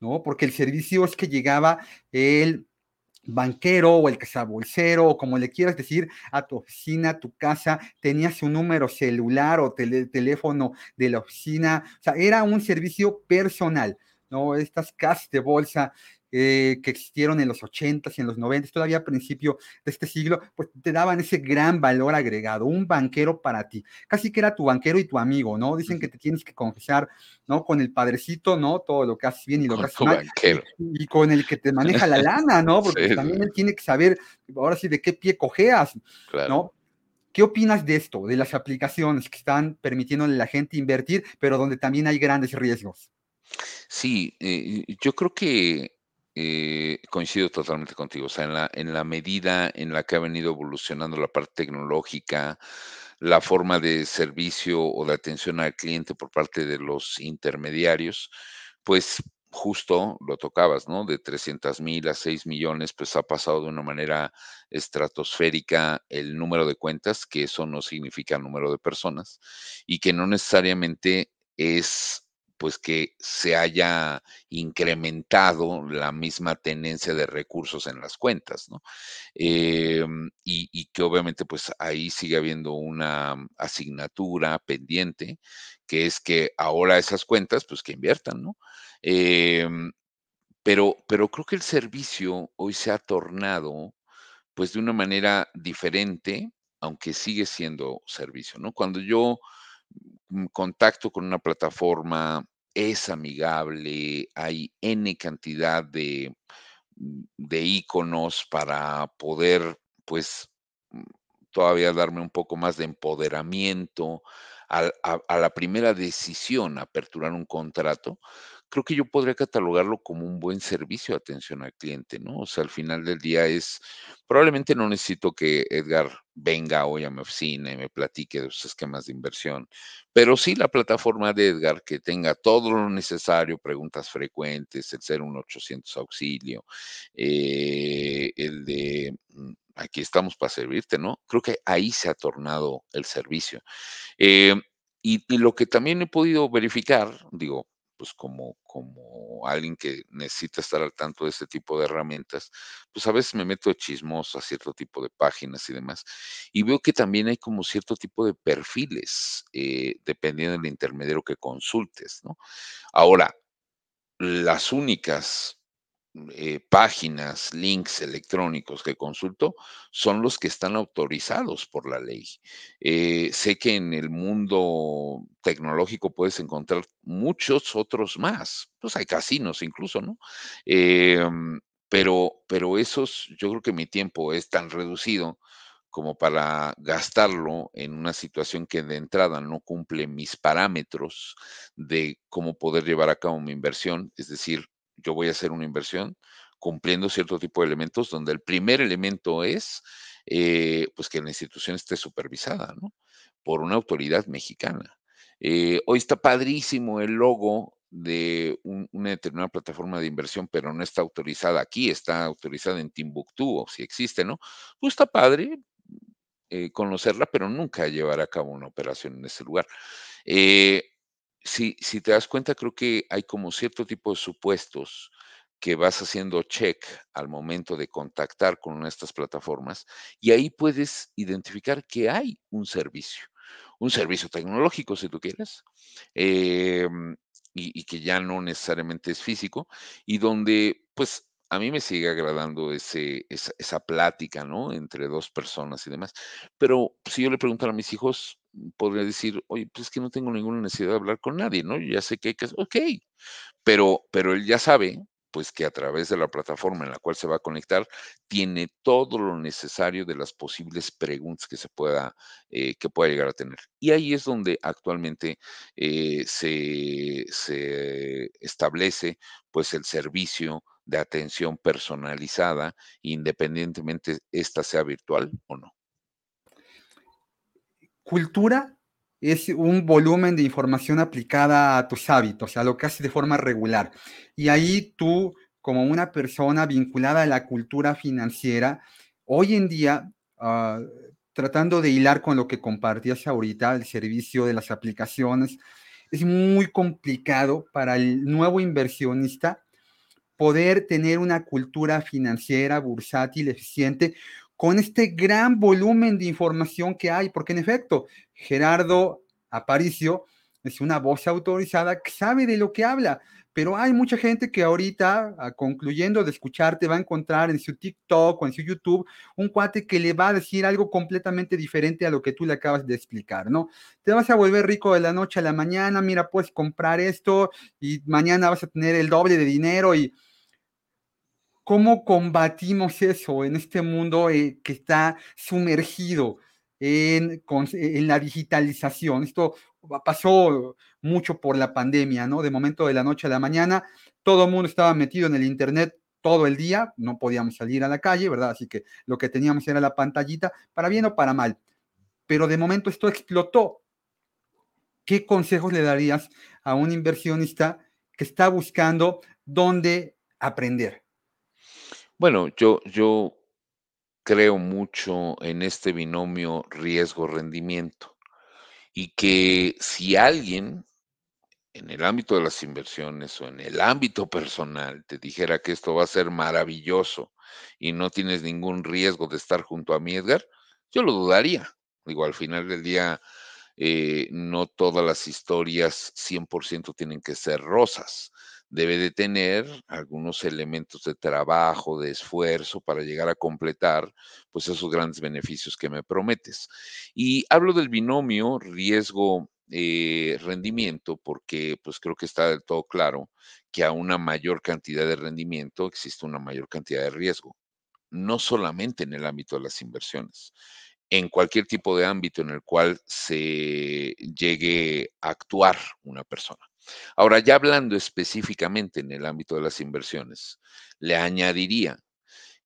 ¿no? Porque el servicio es que llegaba el banquero o el cazabolsero o como le quieras decir a tu oficina, a tu casa, tenía su número celular o teléfono de la oficina, o sea, era un servicio personal, ¿no? Estas casas de bolsa eh, que existieron en los 80s y en los 90s, todavía a principio de este siglo, pues te daban ese gran valor agregado, un banquero para ti. Casi que era tu banquero y tu amigo, ¿no? Dicen que te tienes que confesar, ¿no? Con el padrecito, ¿no? Todo lo que haces bien y lo que haces mal. Y, con el que te maneja la <laughs> lana, ¿no? Porque también él tiene que saber, ahora sí, de qué pie cojeas, ¿no? ¿Qué opinas de esto, de las aplicaciones que están permitiéndole a la gente invertir, pero donde también hay grandes riesgos? Sí, eh, yo creo que eh, coincido totalmente contigo. O sea, en la, medida en la que ha venido evolucionando la parte tecnológica, la forma de servicio o de atención al cliente por parte de los intermediarios, pues justo lo tocabas, ¿no? De 300 mil a 6 millones, pues ha pasado de una manera estratosférica el número de cuentas, que eso no significa número de personas, y que no necesariamente es pues que se haya incrementado la misma tenencia de recursos en las cuentas, ¿no? Em, y, que obviamente pues ahí sigue habiendo una asignatura pendiente, que es que ahora esas cuentas pues que inviertan, ¿no? Em, pero, pero creo que el servicio hoy se ha tornado pues de una manera diferente, aunque sigue siendo servicio, ¿no? Cuando yo mm, contacto con una plataforma es amigable, hay N cantidad de, mm, de iconos para poder, pues, mm, todavía darme un poco más de empoderamiento a, a la primera decisión, aperturar un contrato, creo que yo podría catalogarlo como un buen servicio de atención al cliente, ¿no? O sea, al final del día es, probablemente no necesito que Edgar venga hoy a mi oficina y me platique de sus esquemas de inversión, pero sí la plataforma de Edgar que tenga todo lo necesario, preguntas frecuentes, el 01800 auxilio, eh, el de mm, aquí estamos para servirte, ¿no? Creo que ahí se ha tornado el servicio. Eh, y, lo que también he podido verificar, digo, pues como, como alguien que necesita estar al tanto de este tipo de herramientas, pues a veces me meto chismoso a cierto tipo de páginas y demás, y veo que también hay como cierto tipo de perfiles, eh, dependiendo del intermediario que consultes, ¿no? Ahora, las únicas eh, páginas, links electrónicos que consulto son los que están autorizados por la ley. Eh, sé que en el mundo tecnológico puedes encontrar muchos otros más. Pues hay casinos incluso, ¿no? Em, pero, pero esos, yo creo que mi tiempo es tan reducido como para gastarlo en una situación que de entrada no cumple mis parámetros de cómo poder llevar a cabo mi inversión, es decir, yo voy a hacer una inversión cumpliendo cierto tipo de elementos, donde el primer elemento es, eh, pues que la institución esté supervisada, ¿no? Por una autoridad mexicana. Eh, hoy está padrísimo el logo de una determinada plataforma de inversión, pero no está autorizada aquí, está autorizada en Timbuktu, o si existe, ¿no? Pues está padre eh, conocerla, pero nunca llevar a cabo una operación en ese lugar. Si, te das cuenta, creo que hay como cierto tipo de supuestos que vas haciendo check al momento de contactar con estas plataformas y ahí puedes identificar que hay un servicio, un servicio tecnológico si tú quieres, em, y, y que ya no necesariamente es físico y donde pues a mí me sigue agradando ese, esa, esa plática, ¿no? Entre dos personas y demás. Pero si yo le preguntara a mis hijos, podría decir, oye, pues es que no tengo ninguna necesidad de hablar con nadie, ¿no? Yo ya sé que hay que, ok, pero, pero él ya sabe, pues que a través de la plataforma en la cual se va a conectar, tiene todo lo necesario de las posibles preguntas que se pueda, eh, que pueda llegar a tener. Y ahí es donde actualmente eh, se, se establece, pues, el servicio de atención personalizada, independientemente esta sea virtual o no. Cultura es un volumen de información aplicada a tus hábitos, a lo que haces de forma regular. Y ahí tú, como una persona vinculada a la cultura financiera, hoy en día, uh, tratando de hilar con lo que compartías ahorita, el servicio de las aplicaciones, es muy complicado para el nuevo inversionista poder tener una cultura financiera bursátil eficiente con este gran volumen de información que hay, porque en efecto, Gerardo Aparicio es una voz autorizada que sabe de lo que habla, pero hay mucha gente que ahorita, concluyendo de escucharte, va a encontrar en su TikTok o en su YouTube un cuate que le va a decir algo completamente diferente a lo que tú le acabas de explicar, ¿no? Te vas a volver rico de la noche a la mañana, mira, puedes comprar esto y mañana vas a tener el doble de dinero y ¿Cómo combatimos eso en este mundo eh, que está sumergido en, en, la digitalización? Esto pasó mucho por la pandemia, ¿no? De momento de la noche a la mañana, todo el mundo estaba metido en el Internet todo el día, no podíamos salir a la calle, ¿verdad? Así que lo que teníamos era la pantallita, para bien o para mal. Pero de momento esto explotó. ¿Qué consejos le darías a un inversionista que está buscando dónde aprender? Bueno, yo, yo creo mucho en este binomio riesgo-rendimiento y que si alguien en el ámbito de las inversiones o en el ámbito personal te dijera que esto va a ser maravilloso y no tienes ningún riesgo de estar junto a mí, Edgar, yo lo dudaría. Digo, al final del día, eh, no todas las historias 100% tienen que ser rosas debe de tener algunos elementos de trabajo, de esfuerzo para llegar a completar pues esos grandes beneficios que me prometes. Y hablo del binomio riesgo eh, rendimiento porque pues creo que está del todo claro que a una mayor cantidad de rendimiento existe una mayor cantidad de riesgo, no solamente en el ámbito de las inversiones, en cualquier tipo de ámbito en el cual se llegue a actuar una persona. Ahora, ya hablando específicamente en el ámbito de las inversiones, le añadiría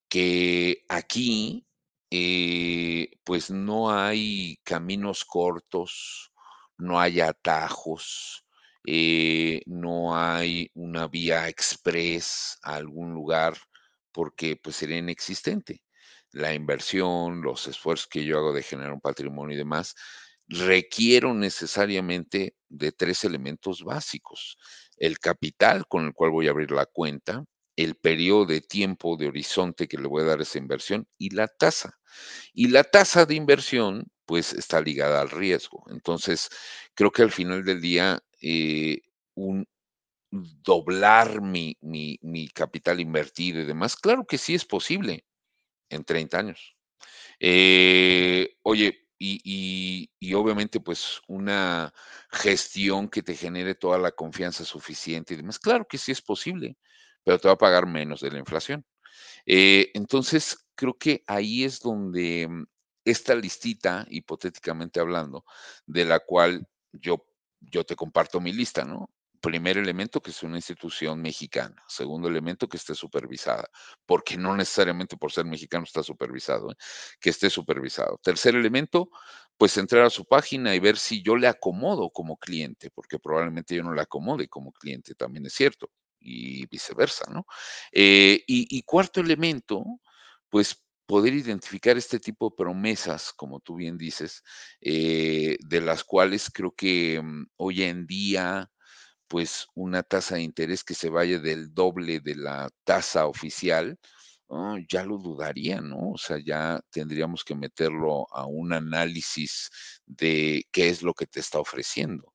que aquí, eh, pues no hay caminos cortos, no hay atajos, eh, no hay una vía express a algún lugar, porque pues sería inexistente. La inversión, los esfuerzos que yo hago de generar un patrimonio y demás, requiero necesariamente de tres elementos básicos. El capital con el cual voy a abrir la cuenta, el periodo de tiempo de horizonte que le voy a dar a esa inversión y la tasa. Y la tasa de inversión, pues, está ligada al riesgo. Entonces, creo que al final del día, eh, un doblar mi, capital invertido y demás, claro que sí es posible en 30 años. Eh, oye, y, y, obviamente pues una gestión que te genere toda la confianza suficiente y demás, claro que sí es posible, pero te va a pagar menos de la inflación. Eh, entonces, creo que ahí es donde mm, esta listita, hipotéticamente hablando, de la cual yo, yo te comparto mi lista, ¿no? Primer elemento, que es una institución mexicana. Segundo elemento, que esté supervisada, porque no necesariamente por ser mexicano está supervisado, ¿eh? que esté supervisado. Tercer elemento, pues entrar a su página y ver si yo le acomodo como cliente, porque probablemente yo no le acomode como cliente, también es cierto, y viceversa, ¿no? Eh, y, cuarto elemento, pues poder identificar este tipo de promesas, como tú bien dices, eh, de las cuales creo que mm, hoy en día, pues una tasa de interés que se vaya del doble de la tasa oficial, oh, ya lo dudaría, ¿no? O sea, ya tendríamos que meterlo a un análisis de qué es lo que te está ofreciendo.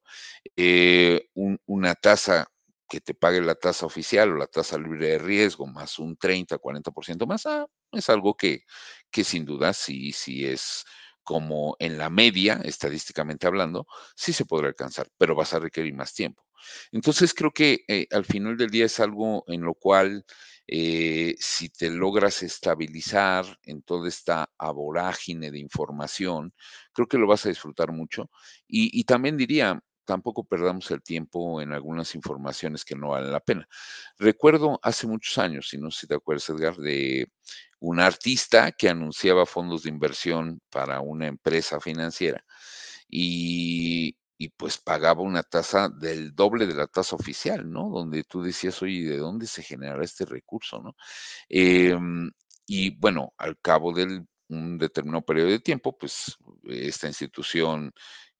Eh, una tasa que te pague la tasa oficial o la tasa libre de riesgo más un 30, 40% más, ah, es algo que, que sin duda sí, sí es como en la media, estadísticamente hablando, sí se podrá alcanzar, pero vas a requerir más tiempo. Entonces creo que eh, al final del día es algo en lo cual eh, si te logras estabilizar en toda esta aborágine de información, creo que lo vas a disfrutar mucho. Y, y también diría, tampoco perdamos el tiempo en algunas informaciones que no valen la pena. Recuerdo hace muchos años, si no sé si te acuerdas, Edgar, de un artista que anunciaba fondos de inversión para una empresa financiera y, y pues pagaba una tasa del doble de la tasa oficial, ¿no? Donde tú decías, oye, ¿de dónde se generará este recurso, no? Em, y bueno, al cabo de un determinado periodo de tiempo, pues esta institución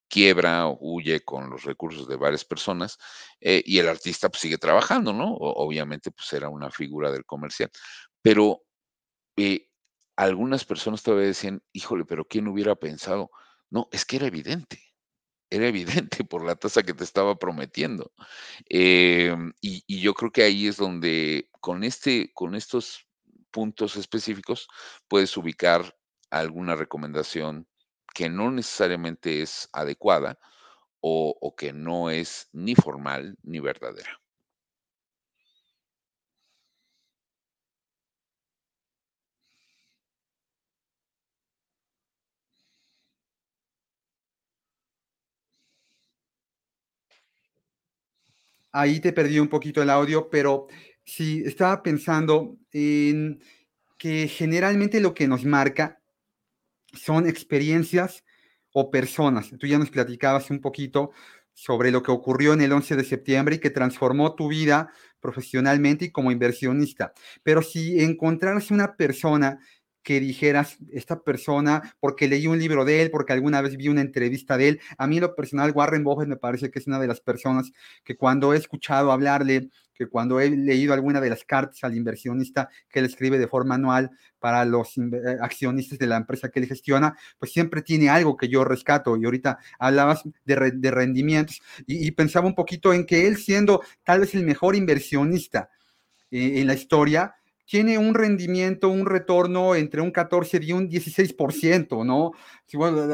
quiebra o huye con los recursos de varias personas eh, y el artista pues, sigue trabajando, ¿no? obviamente pues era una figura del comercial, pero eh, algunas personas todavía decían, híjole, pero ¿quién hubiera pensado? No, es que era evidente, era evidente por la tasa que te estaba prometiendo. Em, y, y, yo creo que ahí es donde con, este, con estos puntos específicos puedes ubicar alguna recomendación que no necesariamente es adecuada o, que no es ni formal ni verdadera. Ahí te perdí un poquito el audio, pero sí, estaba pensando en que generalmente lo que nos marca son experiencias o personas. Tú ya nos platicabas un poquito sobre lo que ocurrió en el 11 de septiembre y que transformó tu vida profesionalmente y como inversionista. Pero si encontraras una persona que dijeras, esta persona, porque leí un libro de él, porque alguna vez vi una entrevista de él, a mí lo personal, Warren Buffett me parece que es una de las personas que cuando he escuchado hablarle, que cuando he leído alguna de las cartas al inversionista que él escribe de forma anual para los eh, accionistas de la empresa que él gestiona, pues siempre tiene algo que yo rescato. Y ahorita hablabas de, de rendimientos y, y, pensaba un poquito en que él siendo tal vez el mejor inversionista eh, en la historia, tiene un rendimiento, un retorno entre un 14 y un 16%, ¿no?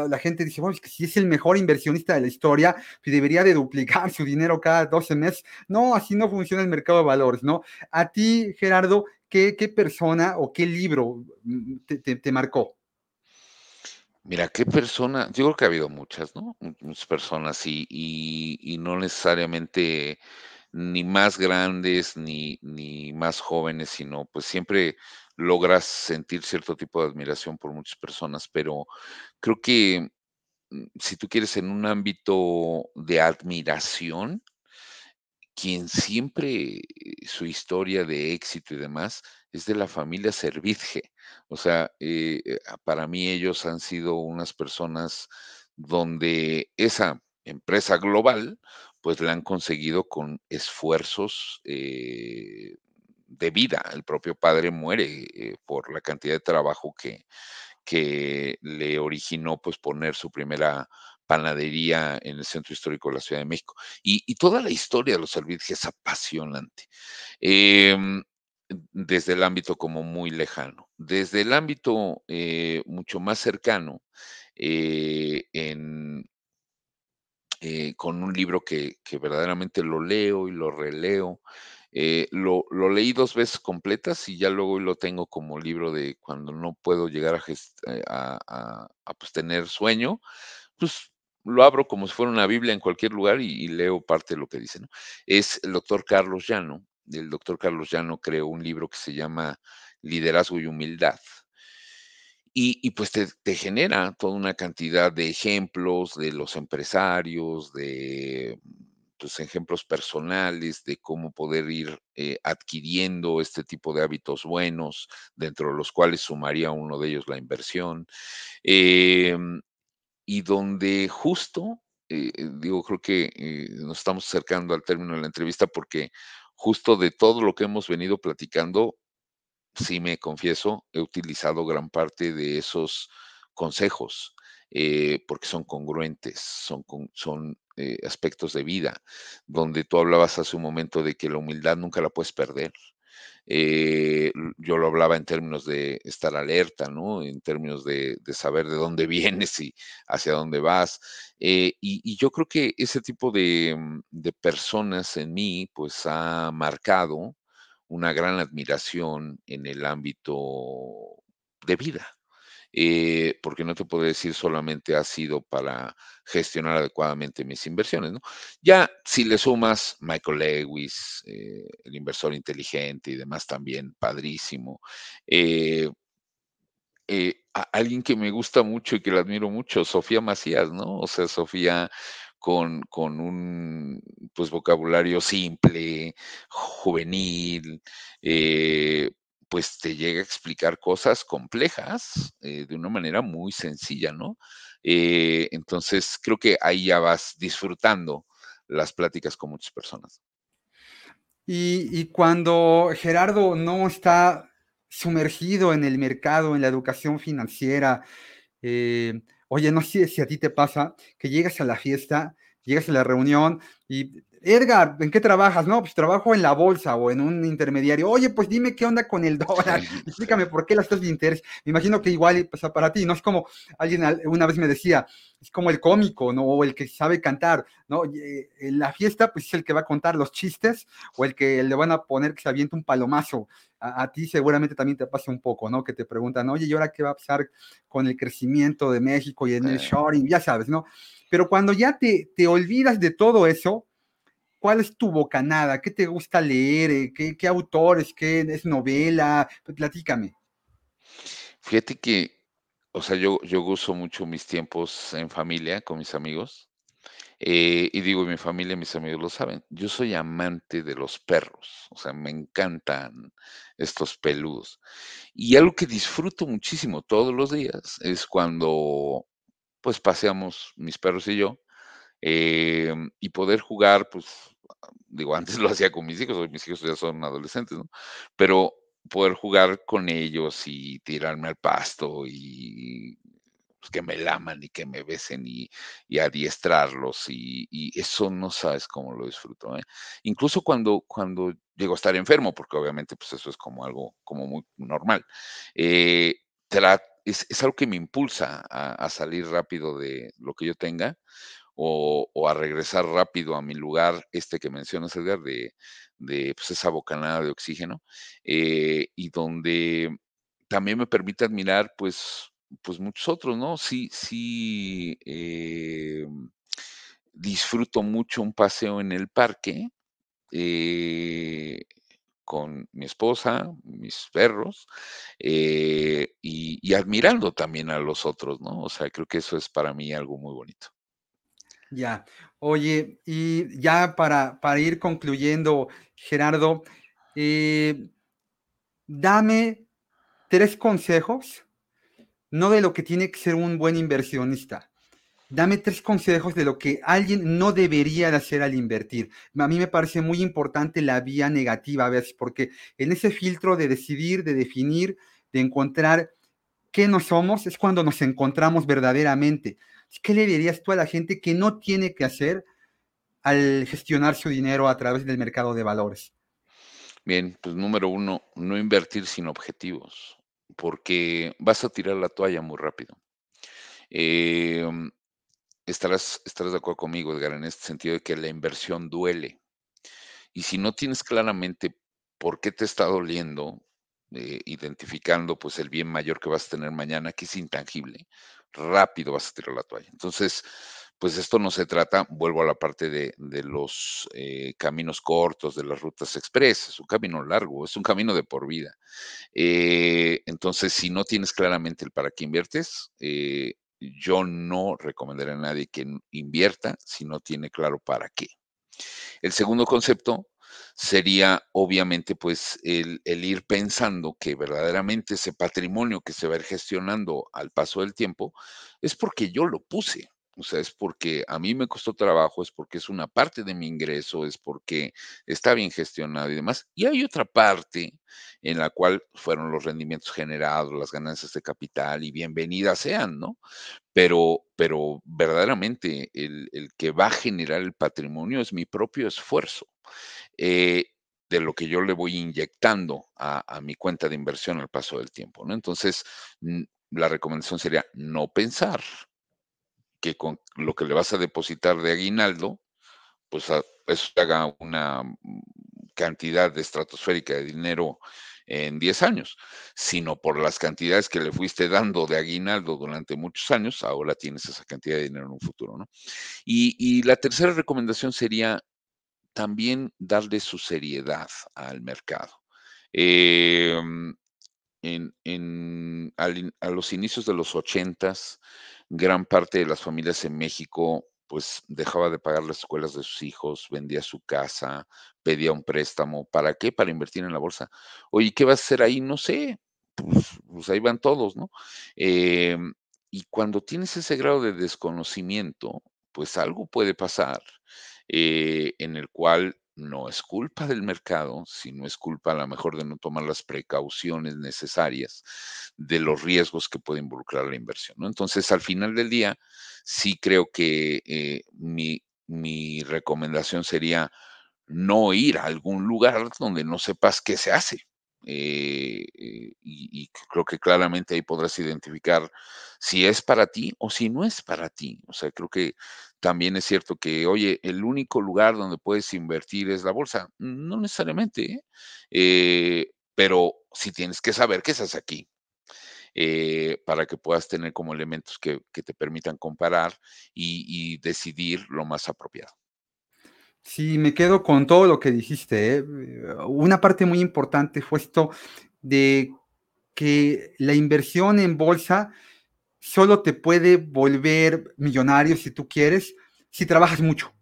La, gente dice, bueno, es que si es el mejor inversionista de la historia, pues debería de duplicar <laughs> su dinero cada 12 meses. No, así no funciona el mercado de valores, ¿no? A ti, Gerardo, ¿qué, qué persona o qué libro mm, te, te, marcó? Mira, qué persona, yo creo que ha habido muchas, ¿no? Muchas personas y, y no necesariamente ni más grandes ni, ni más jóvenes, sino pues siempre logras sentir cierto tipo de admiración por muchas personas, pero creo que mm, si tú quieres en un ámbito de admiración, quien siempre su historia de éxito y demás es de la familia Servitje. O sea, eh, eh, para mí ellos han sido unas personas donde esa empresa global, pues la han conseguido con esfuerzos eh, de vida. El propio padre muere eh, por la cantidad de trabajo que, que le originó pues poner su primera panadería en el centro histórico de la Ciudad de México. Y, toda la historia de los Alvidge es apasionante. Em, desde el ámbito como muy lejano. Desde el ámbito eh, mucho más cercano, en, eh, con un libro que, verdaderamente lo leo y lo releo. lo, leí dos veces completas y ya luego lo tengo como libro de cuando no puedo llegar a, a, pues, tener sueño, pues lo abro como si fuera una Biblia en cualquier lugar y, leo parte de lo que dice. ¿no? Es el doctor Carlos Llano. El doctor Carlos Llano creó un libro que se llama Liderazgo y Humildad. Y, pues te, genera toda una cantidad de ejemplos de los empresarios, de pues, ejemplos personales, de cómo poder ir eh, adquiriendo este tipo de hábitos buenos, dentro de los cuales sumaría uno de ellos la inversión. Em, y donde justo, eh, eh, digo, creo que nos estamos acercando al término de la entrevista porque justo de todo lo que hemos venido platicando, sí me confieso, he utilizado gran parte de esos consejos porque son congruentes, son, son aspectos de vida, donde tú hablabas hace un momento de que la humildad nunca la puedes perder. Eh, yo lo hablaba en términos de estar alerta, ¿no? En términos de, saber de dónde <laughs> vienes y hacia dónde vas. Eh, y, yo creo que ese tipo de, mm, de, personas en mí, pues ha marcado una gran admiración en el ámbito de vida. Eh, porque no te puedo decir solamente ha sido para gestionar adecuadamente mis inversiones. Ya si le sumas Michael Lewis, eh, el inversor inteligente y demás también, padrísimo. Eh, alguien que me gusta mucho y que la admiro mucho, Sofía Macías, ¿no? O sea, Sofía con, con, un pues, vocabulario simple, juvenil, pues te llega a explicar cosas complejas eh, de una manera muy sencilla, ¿no? Eh, entonces, creo que ahí ya vas disfrutando las pláticas con muchas personas. Y, cuando Gerardo no está sumergido en el mercado, en la educación financiera, eh, oye, no sé si a ti te pasa que llegas a la fiesta, llegas a la reunión y Edgar, ¿en qué trabajas? No, pues trabajo en la bolsa o en un intermediario. Oye, pues dime qué onda con el dólar. <laughs> Explícame por qué las tasas de interés. Me imagino que igual pasa para ti, ¿no? Es como alguien una vez me decía, es como el cómico, ¿no? O el que sabe cantar, ¿no? Eh, en la fiesta, pues es el que va a contar los chistes o el que le van a poner que se aviente un palomazo. A, ti seguramente también te pasa un poco, ¿no? Que te preguntan, oye, ¿y ahora qué va a pasar con el crecimiento de México y en el shoring? Ya sabes, ¿no? Pero cuando ya te, te olvidas de todo eso, ¿Cuál es tu bocanada? ¿Qué te gusta leer? Eh, ¿Qué, autores? ¿Qué es novela? Platícame. Fíjate que, o sea, yo, yo gozo mucho mis tiempos en familia, con mis amigos. Eh, y digo, mi familia, mis amigos lo saben. Yo soy amante de los perros. O sea, me encantan estos peludos. Y algo que disfruto muchísimo todos los días es cuando, pues, paseamos mis perros y yo. Em, y poder jugar, pues, digo, antes <laughs> lo hacía con mis hijos, hoy mis hijos ya son adolescentes. Pero poder jugar con ellos y tirarme al pasto y pues, que me laman y que me besen y, adiestrarlos y, eso no sabes cómo lo disfruto. ¿eh? Incluso cuando, cuando llego a estar enfermo, porque obviamente pues eso es como algo como muy normal, eh, es, algo que me impulsa a, a, salir rápido de lo que yo tenga o, a regresar rápido a mi lugar, este que mencionas, Edgar, de, de pues, esa bocanada de oxígeno, eh, y donde también me permite admirar, pues, pues muchos otros, ¿no? Sí, sí, eh, disfruto mucho un paseo en el parque eh, con mi esposa, mis perros, y, y, admirando también a los otros, ¿no? O sea, creo que eso es para mí algo muy bonito. Ya, oye, y ya para, para ir concluyendo, Gerardo, eh, dame tres consejos, no de lo que tiene que ser un buen inversionista, dame tres consejos de lo que alguien no debería de hacer al invertir. A mí me parece muy importante la vía negativa a veces, porque en ese filtro de decidir, de definir, de encontrar qué no somos, es cuando nos encontramos verdaderamente. ¿Qué le dirías tú a la gente que no tiene que hacer al gestionar su dinero a través del mercado de valores? Bien, pues número uno, no invertir sin objetivos, porque vas a tirar la toalla muy rápido. Em, estarás, estarás de acuerdo conmigo, Edgar, en este sentido de que la inversión duele. Y si no tienes claramente por qué te está doliendo, eh, identificando pues el bien mayor que vas a tener mañana, que es intangible, rápido vas a tirar la toalla. Entonces, pues esto no se trata, vuelvo a la parte de, los eh, caminos cortos, de las rutas express, es un camino largo, es un camino de por vida. Eh, entonces, si no tienes claramente el para qué inviertes, yo no recomendaría a nadie que invierta si no tiene claro para qué. El segundo concepto sería obviamente pues el, ir pensando que verdaderamente ese patrimonio que se va gestionando al paso del tiempo es porque yo lo puse. O sea, es porque a mí me costó trabajo, es porque es una parte de mi ingreso, es porque está bien gestionado y demás. Y hay otra parte en la cual fueron los rendimientos generados, las ganancias de capital y bienvenidas sean, ¿no? Pero, pero verdaderamente el, que va a generar el patrimonio es mi propio esfuerzo. Eh, de lo que yo le voy inyectando a, a, mi cuenta de inversión al paso del tiempo, ¿no? Entonces, la recomendación sería no pensar que con lo que le vas a depositar de aguinaldo, pues eso haga una mm, cantidad estratosférica de dinero en 10 años, sino por las cantidades que le fuiste dando de aguinaldo durante muchos años, ahora tienes esa cantidad de dinero en un futuro, ¿no? Y, la tercera recomendación sería también darle su seriedad al mercado. Em, en, a los inicios de los ochentas, gran parte de las familias en México pues dejaba de pagar las escuelas de sus hijos, vendía su casa, pedía un préstamo. ¿Para qué? Para invertir en la bolsa. Oye, ¿qué vas a hacer ahí? No sé. Pues, pues ahí van todos, ¿no? Em, y cuando tienes ese grado de desconocimiento, pues algo puede pasar eh, en el cual no es culpa del mercado, sino es culpa a lo mejor de no tomar las precauciones necesarias de los riesgos que puede involucrar la inversión. Entonces, al final del día, sí creo que eh, mi, recomendación sería no ir a algún lugar donde no sepas qué se hace. Eh, eh, y, creo que claramente ahí podrás identificar si es para ti o si no es para ti. O sea, creo que también es cierto que, oye, el único lugar donde puedes invertir es la bolsa. No necesariamente, ¿eh? pero sí tienes que saber que estás aquí. para que puedas tener como elementos que, te permitan comparar y decidir lo más apropiado. Sí, me quedo con todo lo que dijiste. ¿eh? Una parte muy importante fue esto de que la inversión en bolsa solo te puede volver millonario si tú quieres, si trabajas mucho.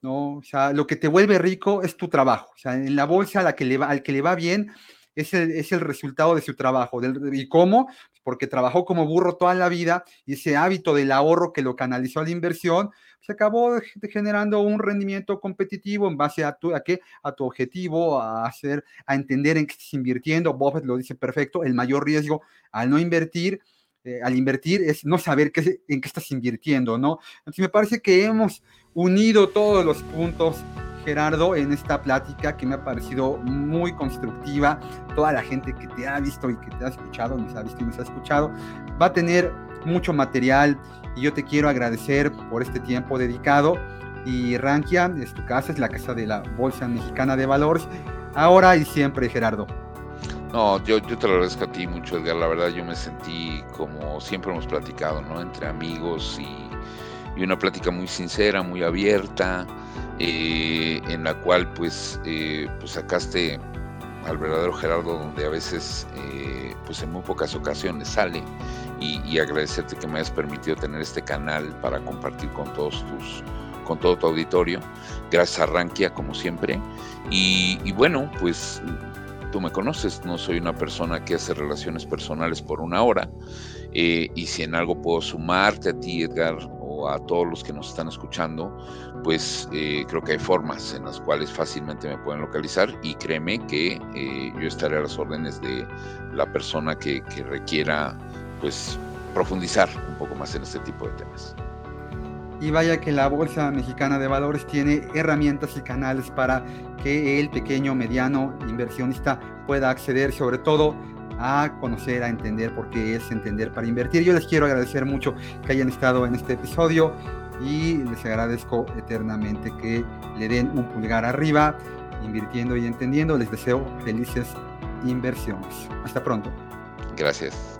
¿no? O sea, lo que te vuelve rico es tu trabajo. O sea, en la bolsa la que le va, al que le va bien es el, es el resultado de su trabajo. ¿Y cómo? Porque trabajó como burro toda la vida y ese hábito del ahorro que lo canalizó a la inversión, se acabó generando un rendimiento competitivo en base a tu, a qué? a tu objetivo, a hacer, a entender en qué estás invirtiendo. Buffett lo dice perfecto, el mayor riesgo al no invertir, eh, al invertir es no saber qué, en qué estás invirtiendo, ¿no? Entonces me parece que hemos unido todos los puntos Gerardo, en esta plática que me ha parecido muy constructiva. Toda la gente que te ha visto y que te ha escuchado, nos ha visto y nos ha escuchado, va a tener mucho material y yo te quiero agradecer por este tiempo dedicado. Y Rankia es tu casa, es la casa de la Bolsa Mexicana de Valores, ahora y siempre, Gerardo. No, yo, yo te lo agradezco a ti mucho, Edgar. La verdad, yo me sentí como siempre hemos platicado, ¿no? Entre amigos y, una plática muy sincera, muy abierta. Eh, en la cual pues, eh, pues sacaste al verdadero Gerardo donde a veces eh, pues en muy pocas ocasiones sale y, agradecerte que me hayas permitido tener este canal para compartir con todos tus con todo tu auditorio gracias a Rankia como siempre y, y bueno pues tú me conoces no soy una persona que hace relaciones personales por una hora y si en algo puedo sumarte a ti Edgar o a todos los que nos están escuchando, pues eh, creo que hay formas en las cuales fácilmente me pueden localizar y créeme que eh, yo estaré a las órdenes de la persona que, que requiera pues profundizar un poco más en este tipo de temas. Y vaya que la Bolsa Mexicana de Valores tiene herramientas y canales para que el pequeño, mediano inversionista pueda acceder sobre todo a conocer, a entender por qué es entender para invertir. Yo les quiero agradecer mucho que hayan estado en este episodio y les agradezco eternamente que le den un pulgar arriba, invirtiendo y entendiendo. Les deseo felices inversiones. Hasta pronto. Gracias.